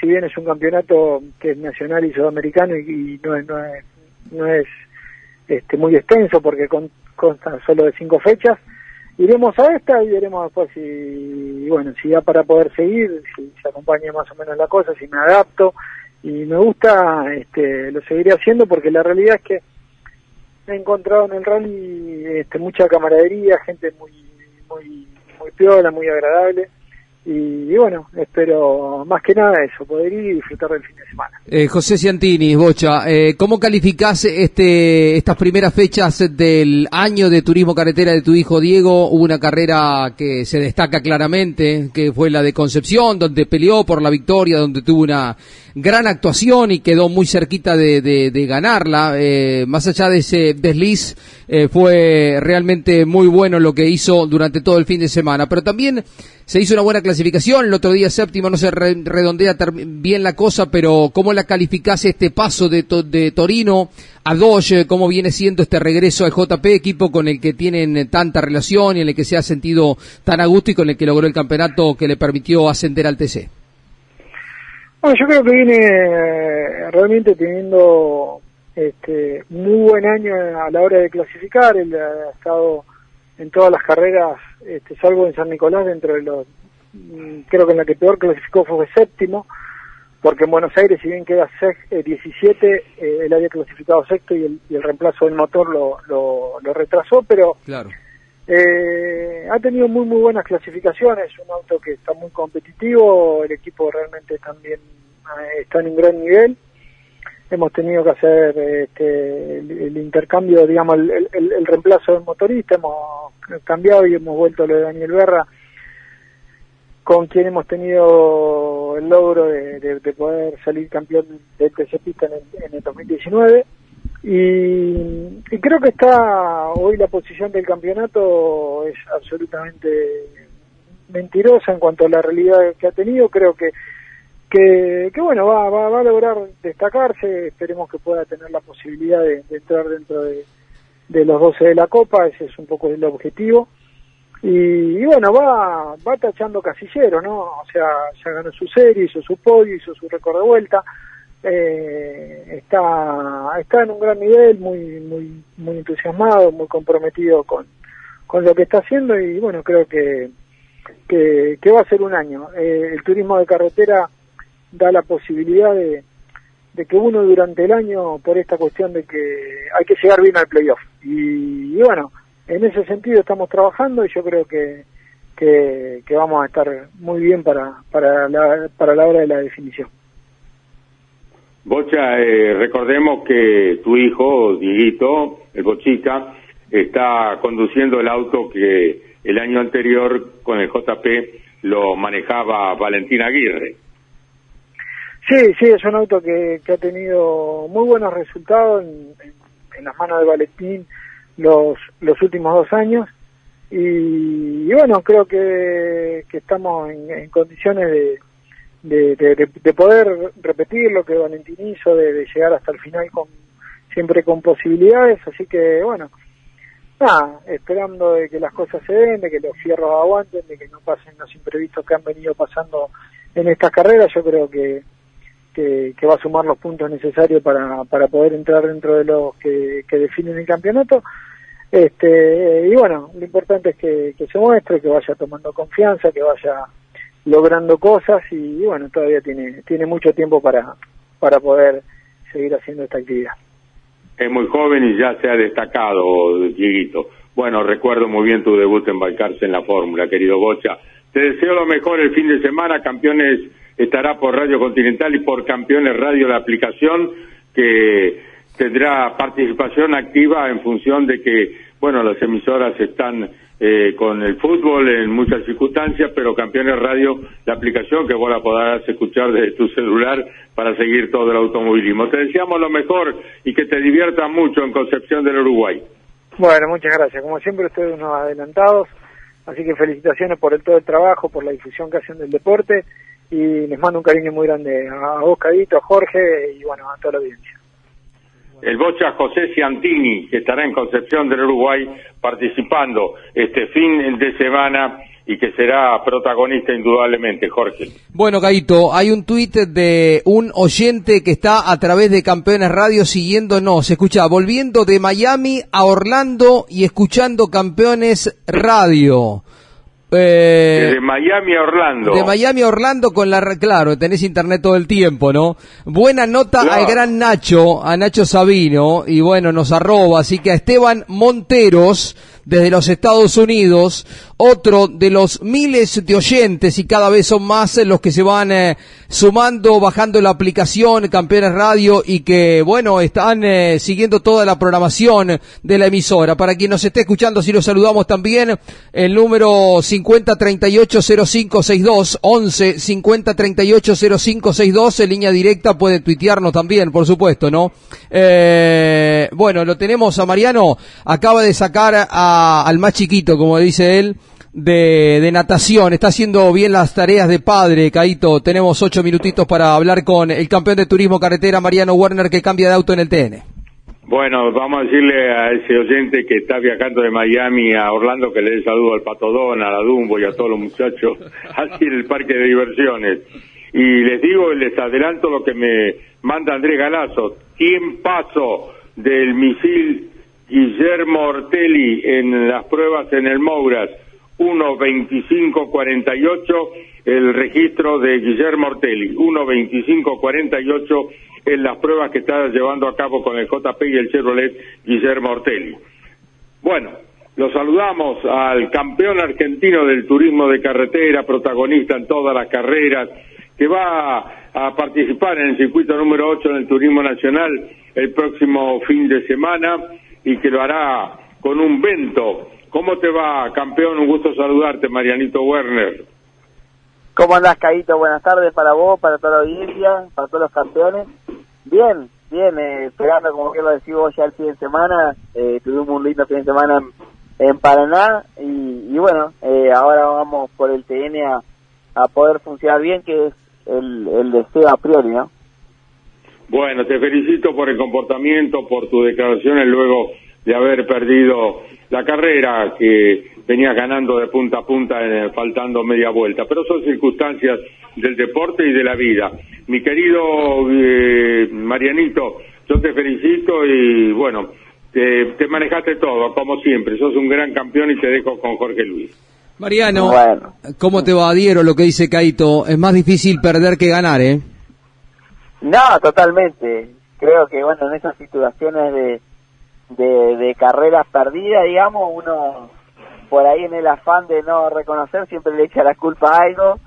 S8: si bien es un campeonato que es nacional y sudamericano y, no, es, no es, no es este, muy extenso porque consta solo de cinco fechas, iremos a esta y veremos después si, bueno, si da para poder seguir, si se acompaña más o menos la cosa, si me adapto. Y me gusta, este, lo seguiré haciendo porque la realidad es que he encontrado en el rally este, mucha camaradería, gente muy muy muy piola, muy agradable y, bueno, espero más que nada eso, poder ir y disfrutar del fin de semana.
S3: Eh, José Ciantini, Bocha, eh, ¿cómo calificás este, estas primeras fechas del año de turismo carretera de tu hijo Diego? Hubo una carrera que se destaca claramente, que fue la de Concepción, donde peleó por la victoria, donde tuvo una gran actuación y quedó muy cerquita de, de, ganarla. Eh, más allá de ese desliz, eh, fue realmente muy bueno lo que hizo durante todo el fin de semana. Pero también se hizo una buena clasificación, el otro día séptimo no se redondea bien la cosa, pero ¿cómo la calificase este paso de, de Torino a Dodge? ¿Cómo viene siendo este regreso al JP, equipo con el que tienen tanta relación y en el que se ha sentido tan a gusto y con el que logró el campeonato que le permitió ascender al TC?
S8: Bueno, yo creo que viene eh, realmente teniendo este, muy buen año a la hora de clasificar, él ha estado en todas las carreras, este, salvo en San Nicolás, dentro de los, mm, creo que en la que peor clasificó fue séptimo, porque en Buenos Aires, si bien queda 17, eh, eh, él había clasificado sexto y el, reemplazo del motor lo, lo, retrasó, pero
S3: claro.
S8: Eh, ha tenido muy, muy buenas clasificaciones, un auto que está muy competitivo, el equipo realmente también eh, está en un gran nivel hemos tenido que hacer este, el, intercambio, digamos, el, el, reemplazo del motorista, hemos cambiado y hemos vuelto lo de Daniel Berra, con quien hemos tenido el logro de, poder salir campeón del TC Pista en el, 2019. Y, y, creo que está hoy la posición del campeonato es absolutamente mentirosa en cuanto a la realidad que ha tenido. Creo que que, que bueno, va, va, a lograr destacarse, esperemos que pueda tener la posibilidad de, entrar dentro de, los 12 de la Copa, ese es un poco el objetivo. Y, bueno, va, va tachando casillero, ¿no? O sea, ya ganó su serie, hizo su podio, hizo su récord de vuelta, eh, está, está en un gran nivel, muy, muy, muy entusiasmado, muy comprometido con, con lo que está haciendo y bueno, creo que, que, va a ser un año. Eh, el turismo de carretera da la posibilidad de, que uno durante el año, por esta cuestión de que hay que llegar bien al playoff. Y, bueno, en ese sentido estamos trabajando y yo creo que, que, vamos a estar muy bien para, para, para la hora de la definición.
S2: Bocha, eh, recordemos que tu hijo, Dieguito, el Bochica, está conduciendo el auto que el año anterior con el JP lo manejaba Valentín Aguirre.
S8: Sí, sí, es un auto que, que ha tenido muy buenos resultados en, en, las manos de Valentín los, los últimos dos años. Y, bueno, creo que, que estamos en, condiciones de, de, de, poder repetir lo que Valentín hizo, de, llegar hasta el final con siempre con posibilidades. Así que bueno, nada, esperando de que las cosas se den, de que los fierros aguanten, de que no pasen los imprevistos que han venido pasando en estas carreras. Yo creo que que, va a sumar los puntos necesarios para, para poder entrar dentro de los que, definen el campeonato. Este, y bueno, lo importante es que, se muestre, que vaya tomando confianza, que vaya logrando cosas y, bueno, todavía tiene, tiene mucho tiempo para, para poder seguir haciendo esta actividad.
S2: Es muy joven y ya se ha destacado, Dieguito. Bueno, recuerdo muy bien tu debut en Balcarce en la Fórmula, querido Bocha. Te deseo lo mejor el fin de semana, campeones estará por Radio Continental y por Campeones Radio la aplicación que tendrá participación activa en función de que, bueno, las emisoras están eh, con el fútbol en muchas circunstancias, pero Campeones Radio, la aplicación que vos la podrás escuchar desde tu celular para seguir todo el automovilismo. Te deseamos lo mejor y que te diviertas mucho en Concepción del Uruguay.
S8: Bueno, muchas gracias. Como siempre, ustedes unos adelantados, así que felicitaciones por el todo el trabajo, por la difusión que hacen del deporte y les mando un cariño muy grande a vos, a Jorge y bueno, a toda la audiencia.
S2: El bocha José Ciantini, que estará en Concepción del Uruguay participando este fin de semana y que será protagonista indudablemente, Jorge.
S3: Bueno, Gaito, hay un tuit de un oyente que está a través de Campeones Radio siguiéndonos, escucha, volviendo de Miami a Orlando y escuchando Campeones Radio.
S2: Eh, de Miami a Orlando.
S3: De Miami a Orlando con la... Claro, tenés internet todo el tiempo, ¿no? Buena nota al gran Nacho, a Nacho Sabino, y bueno, nos arroba, así que a Esteban Monteros desde los Estados Unidos, otro de los miles de oyentes y cada vez son más los que se van eh, sumando, bajando la aplicación Campeones Radio y que, bueno, están eh, siguiendo toda la programación de la emisora. Para quien nos esté escuchando, si lo saludamos también, el número 50380562, 11 50380562, en línea directa, puede tuitearnos también, por supuesto, ¿no? Eh, bueno, lo tenemos a Mariano, acaba de sacar a, al más chiquito, como dice él, de, de, natación. Está haciendo bien las tareas de padre, Caito. Tenemos ocho minutitos para hablar con el campeón de turismo carretera, Mariano Werner, que cambia de auto en el TN.
S2: Bueno, vamos a decirle a ese oyente que está viajando de Miami a Orlando que le dé saludo al Patodón, a la Dumbo y a todos los muchachos <laughs> así en el parque de diversiones. Y les digo, les adelanto lo que me manda Andrés Galazo. paso del misil Guillermo Ortelli en las pruebas en el Mouras 1.25.48 el registro de Guillermo Ortelli, 1.25.48 en las pruebas que está llevando a cabo con el JP y el Chevrolet Guillermo Ortelli. Bueno, lo saludamos al campeón argentino del turismo de carretera, protagonista en todas las carreras, que va a participar en el circuito número 8 del turismo nacional el próximo fin de semana y que lo hará con un vento ¿Cómo te va, campeón? Un gusto saludarte, Marianito Werner.
S9: ¿Cómo andás, Caíto? Buenas tardes para vos, para toda la audiencia, para todos los campeones. Bien, bien, eh, esperando, como que lo decís vos, ya el fin de semana. Eh, tuvimos un lindo fin de semana en, Paraná y, bueno, eh, ahora vamos por el TN a, poder funcionar bien, que es el, el deseo a priori, ¿no?
S2: Bueno, te felicito por el comportamiento, por tus declaraciones luego de haber perdido la carrera que venía ganando de punta a punta eh, faltando media vuelta. Pero son circunstancias del deporte y de la vida. Mi querido eh, Marianito, yo te felicito y bueno, te, manejaste todo, como siempre. Sos un gran campeón y te dejo con Jorge Luis.
S3: Mariano, ¿cómo te va adhiero lo que dice Caito? Es más difícil perder que ganar, ¿eh?
S9: No, totalmente. Creo que, bueno, en esas situaciones de de, de carreras perdidas, digamos, uno por ahí en el afán de no reconocer siempre le echa la culpa a algo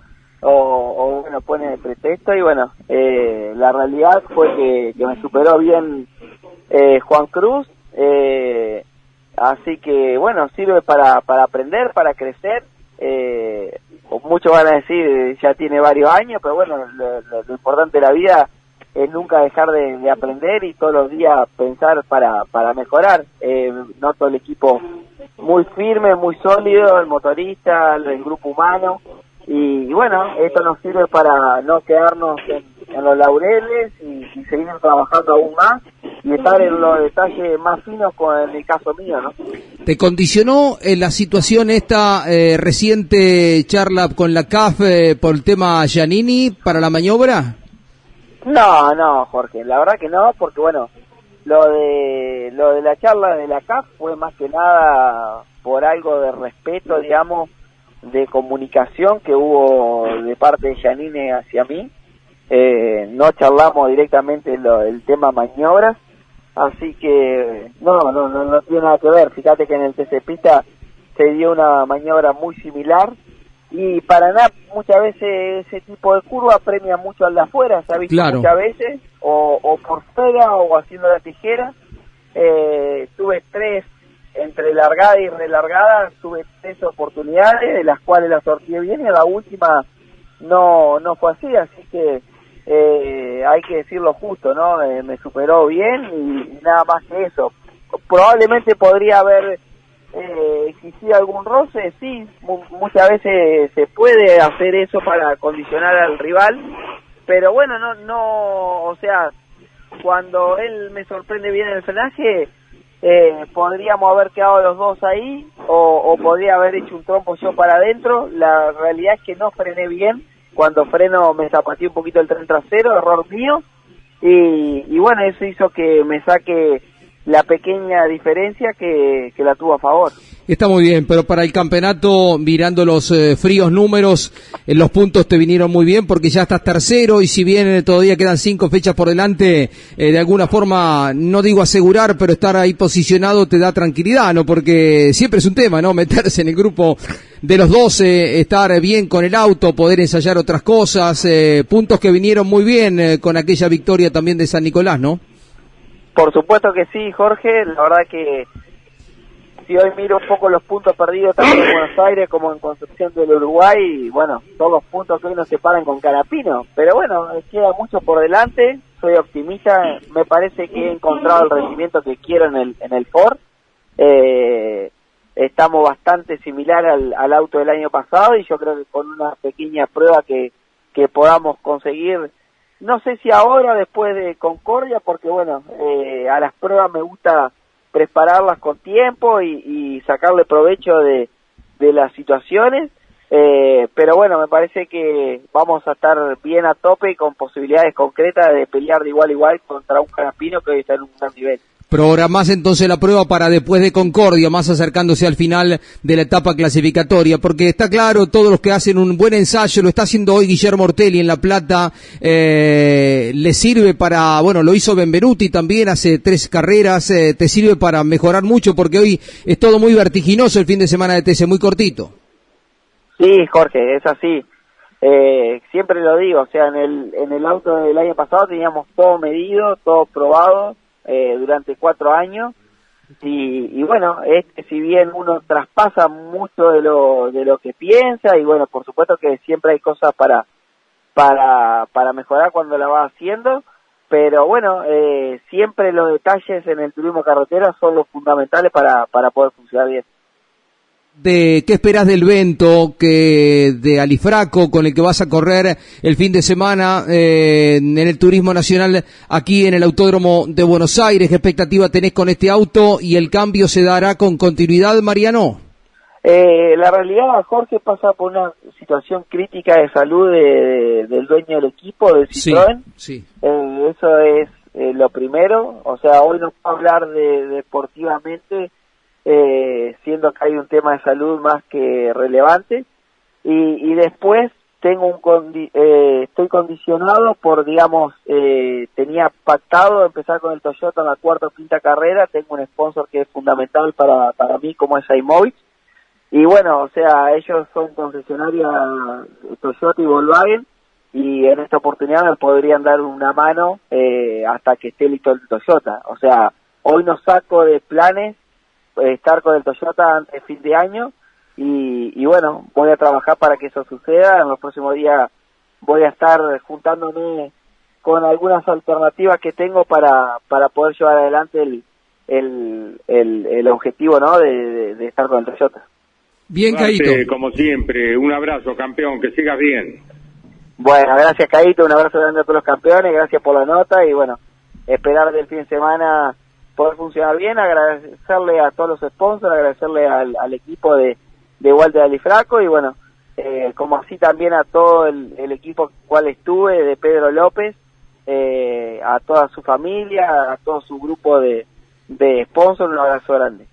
S9: o, o bueno, pone el pretexto y bueno, eh, la realidad fue que, que me superó bien eh, Juan Cruz, eh, así que bueno, sirve para, para aprender, para crecer, eh, muchos van a decir ya tiene varios años, pero bueno, lo, lo importante de la vida es nunca dejar de, aprender y todos los días pensar para, para mejorar. Eh, noto el equipo muy firme, muy sólido, el motorista, el, grupo humano. Y, bueno, esto nos sirve para no quedarnos en, los laureles y, seguir trabajando aún más y estar en los detalles más finos con en el caso mío, ¿no?
S3: ¿Te condicionó en la situación esta eh, reciente charla con la CAF eh, por el tema Giannini para la maniobra?
S9: No, no, Jorge, la verdad que no, porque bueno, lo de lo de la charla de la CAF fue más que nada por algo de respeto, digamos, de comunicación que hubo de parte de Janine hacia mí. Eh, no charlamos directamente el tema maniobras, así que no, no, no, no tiene nada que ver. Fíjate que en el TC Pista se dio una maniobra muy similar y Paraná muchas veces ese tipo de curva premia mucho al de afuera, se ha visto muchas veces, o, o, por fuera o haciendo la tijera. Eh, tuve tres, entre largada y relargada, tuve tres oportunidades, de las cuales la sorteé bien y la última no, no fue así, así que eh, hay que decirlo justo, ¿no? Eh, me superó bien y nada más que eso. Probablemente podría haber eh, existía algún roce, sí, muchas veces se puede hacer eso para condicionar al rival, pero bueno, no, no, o sea, cuando él me sorprende bien el frenaje, eh, podríamos haber quedado los dos ahí o, podría haber hecho un trompo yo para adentro. La realidad es que no frené bien. Cuando freno me zapateé un poquito el tren trasero, error mío. Y, y bueno, eso hizo que me saque la pequeña diferencia que, que la tuvo a favor.
S3: Está muy bien, pero para el campeonato, mirando los eh, fríos números, eh, los puntos te vinieron muy bien porque ya estás tercero y si bien eh, todavía quedan cinco fechas por delante, de alguna forma, no digo asegurar, pero estar ahí posicionado te da tranquilidad, ¿no? Porque siempre es un tema, ¿no? <laughs> Meterse en el grupo de los 12, estar bien con el auto, poder ensayar otras cosas, puntos que vinieron muy bien con aquella victoria también de San Nicolás, ¿no?
S9: Por supuesto que sí, Jorge, la verdad que si hoy miro un poco los puntos perdidos tanto en Buenos Aires como en Concepción del Uruguay, bueno, todos los puntos que hoy nos separan con Carapino, pero bueno, queda mucho por delante, soy optimista, me parece que he encontrado el rendimiento que quiero en el, en el Ford, eh, estamos bastante similar al, al auto del año pasado y yo creo que con una pequeña prueba que, que podamos conseguir no sé si ahora después de Concordia porque bueno eh, a las pruebas me gusta prepararlas con tiempo y, sacarle provecho de, las situaciones. Eh, pero bueno, me parece que vamos a estar bien a tope y con posibilidades concretas de pelear de igual a igual contra un Carapino que hoy está en un gran nivel.
S3: Programás entonces la prueba para después de Concordia, más acercándose al final de la etapa clasificatoria, porque está claro, todos los que hacen un buen ensayo, lo está haciendo hoy Guillermo Ortelli en La Plata, eh, le sirve para, bueno, lo hizo Benvenuti también hace tres carreras, eh, te sirve para mejorar mucho, porque hoy es todo muy vertiginoso el fin de semana de TC, muy cortito.
S9: Sí, Jorge, es así. Eh, siempre lo digo, o sea, en el, en el auto del año pasado teníamos todo medido, todo probado, eh, durante cuatro años. Y, y, bueno, este, si bien uno traspasa mucho de lo, de lo que piensa y bueno, por supuesto que siempre hay cosas para, para, para mejorar cuando la va haciendo, pero bueno, eh, siempre los detalles en el turismo carretera son los fundamentales para, para poder funcionar bien
S3: de qué esperas del Vento, que de Alifraco, con el que vas a correr el fin de semana eh, en el Turismo Nacional aquí en el Autódromo de Buenos Aires. ¿Qué expectativa tenés con este auto y el cambio se dará con continuidad, Mariano?
S9: Eh, la realidad, Jorge pasa por una situación crítica de salud del dueño del equipo, de Citroën.
S3: Sí,
S9: eh, eso es lo primero. O sea, hoy no puedo hablar de deportivamente eh, siendo que hay un tema de salud más que relevante. Y, después tengo un eh, estoy condicionado por, digamos, eh, tenía pactado empezar con el Toyota en la cuarta o quinta carrera, tengo un sponsor que es fundamental para, para mí como es iMovix. Y bueno, o sea, ellos son concesionarios Toyota y Volkswagen y en esta oportunidad me podrían dar una mano eh, hasta que esté listo el Toyota. O sea, hoy no saco de planes estar con el Toyota antes de fin de año y, bueno, voy a trabajar para que eso suceda. En los próximos días voy a estar juntándome con algunas alternativas que tengo para, para poder llevar adelante el, el, el, objetivo ¿no? De, estar con el Toyota.
S3: Bien, Caíto.
S2: Como siempre, un abrazo, campeón, que sigas bien.
S9: Bueno, gracias, Caíto, un abrazo grande a todos los campeones, gracias por la nota y bueno, esperar del fin de semana poder funcionar bien, agradecerle a todos los sponsors, agradecerle al, equipo de, de Walter Alifraco y bueno, eh, como así también a todo el, equipo cual estuve, de Pedro López, eh, a toda su familia, a todo su grupo de, de sponsors, un abrazo grande.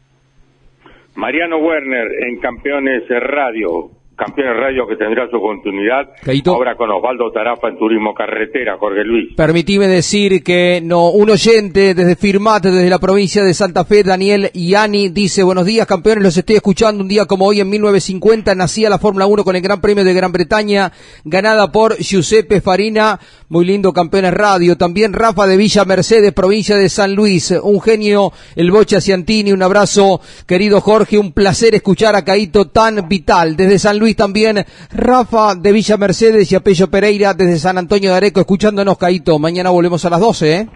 S2: Mariano Werner en Campeones Radio. Campeones Radio que tendrá su continuidad ahora con Osvaldo Tarafa en Turismo Carretera, Jorge Luis.
S3: Permitime decir que no un oyente desde Firmate, desde la provincia de Santa Fe, Daniel Yani, dice, buenos días campeones, los estoy escuchando un día como hoy en 1950, nacía la Fórmula 1 con el Gran Premio de Gran Bretaña, ganada por Giuseppe Farina, muy lindo Campeones Radio, también Rafa de Villa Mercedes, provincia de San Luis, un genio, el Bocha Ciantini, un abrazo, querido Jorge, un placer escuchar a Caito tan vital, desde San Luis también Rafa de Villa Mercedes y Apello Pereira desde San Antonio de Areco, escuchándonos, Caito. Mañana volvemos a las 12, ¿eh?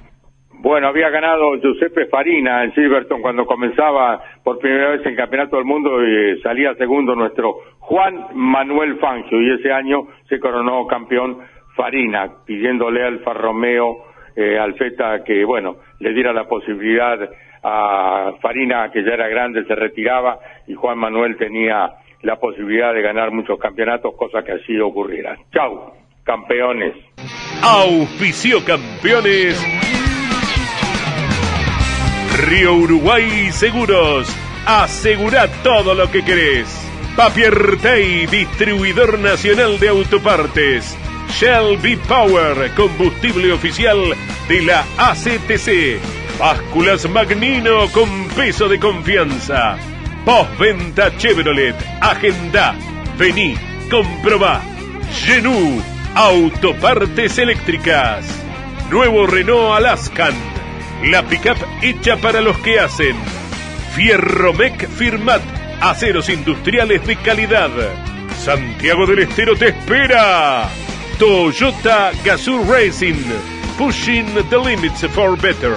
S2: Bueno, había ganado Giuseppe Farina en Silverton cuando comenzaba por primera vez en Campeonato del Mundo y salía segundo nuestro Juan Manuel Fangio y ese año se coronó campeón Farina, pidiéndole al Alfa Romeo eh, Alfeta que, bueno, le diera la posibilidad a Farina, que ya era grande, se retiraba y Juan Manuel tenía la posibilidad de ganar muchos campeonatos, cosa que así ocurriera. Chau, campeones.
S1: Auspicio campeones. Río Uruguay Seguros asegura todo lo que querés. Tay, distribuidor nacional de autopartes. Shell V-Power, combustible oficial de la ACTC. Básculas Magnino con peso de confianza. Postventa Chevrolet. Agenda. Vení, comprobá. Genú, autopartes eléctricas. Nuevo Renault Alaskan. La pickup hecha para los que hacen. Fierromec Firmat. Aceros industriales de calidad. Santiago del Estero te espera. Toyota Gazoo Racing. Pushing the limits for better.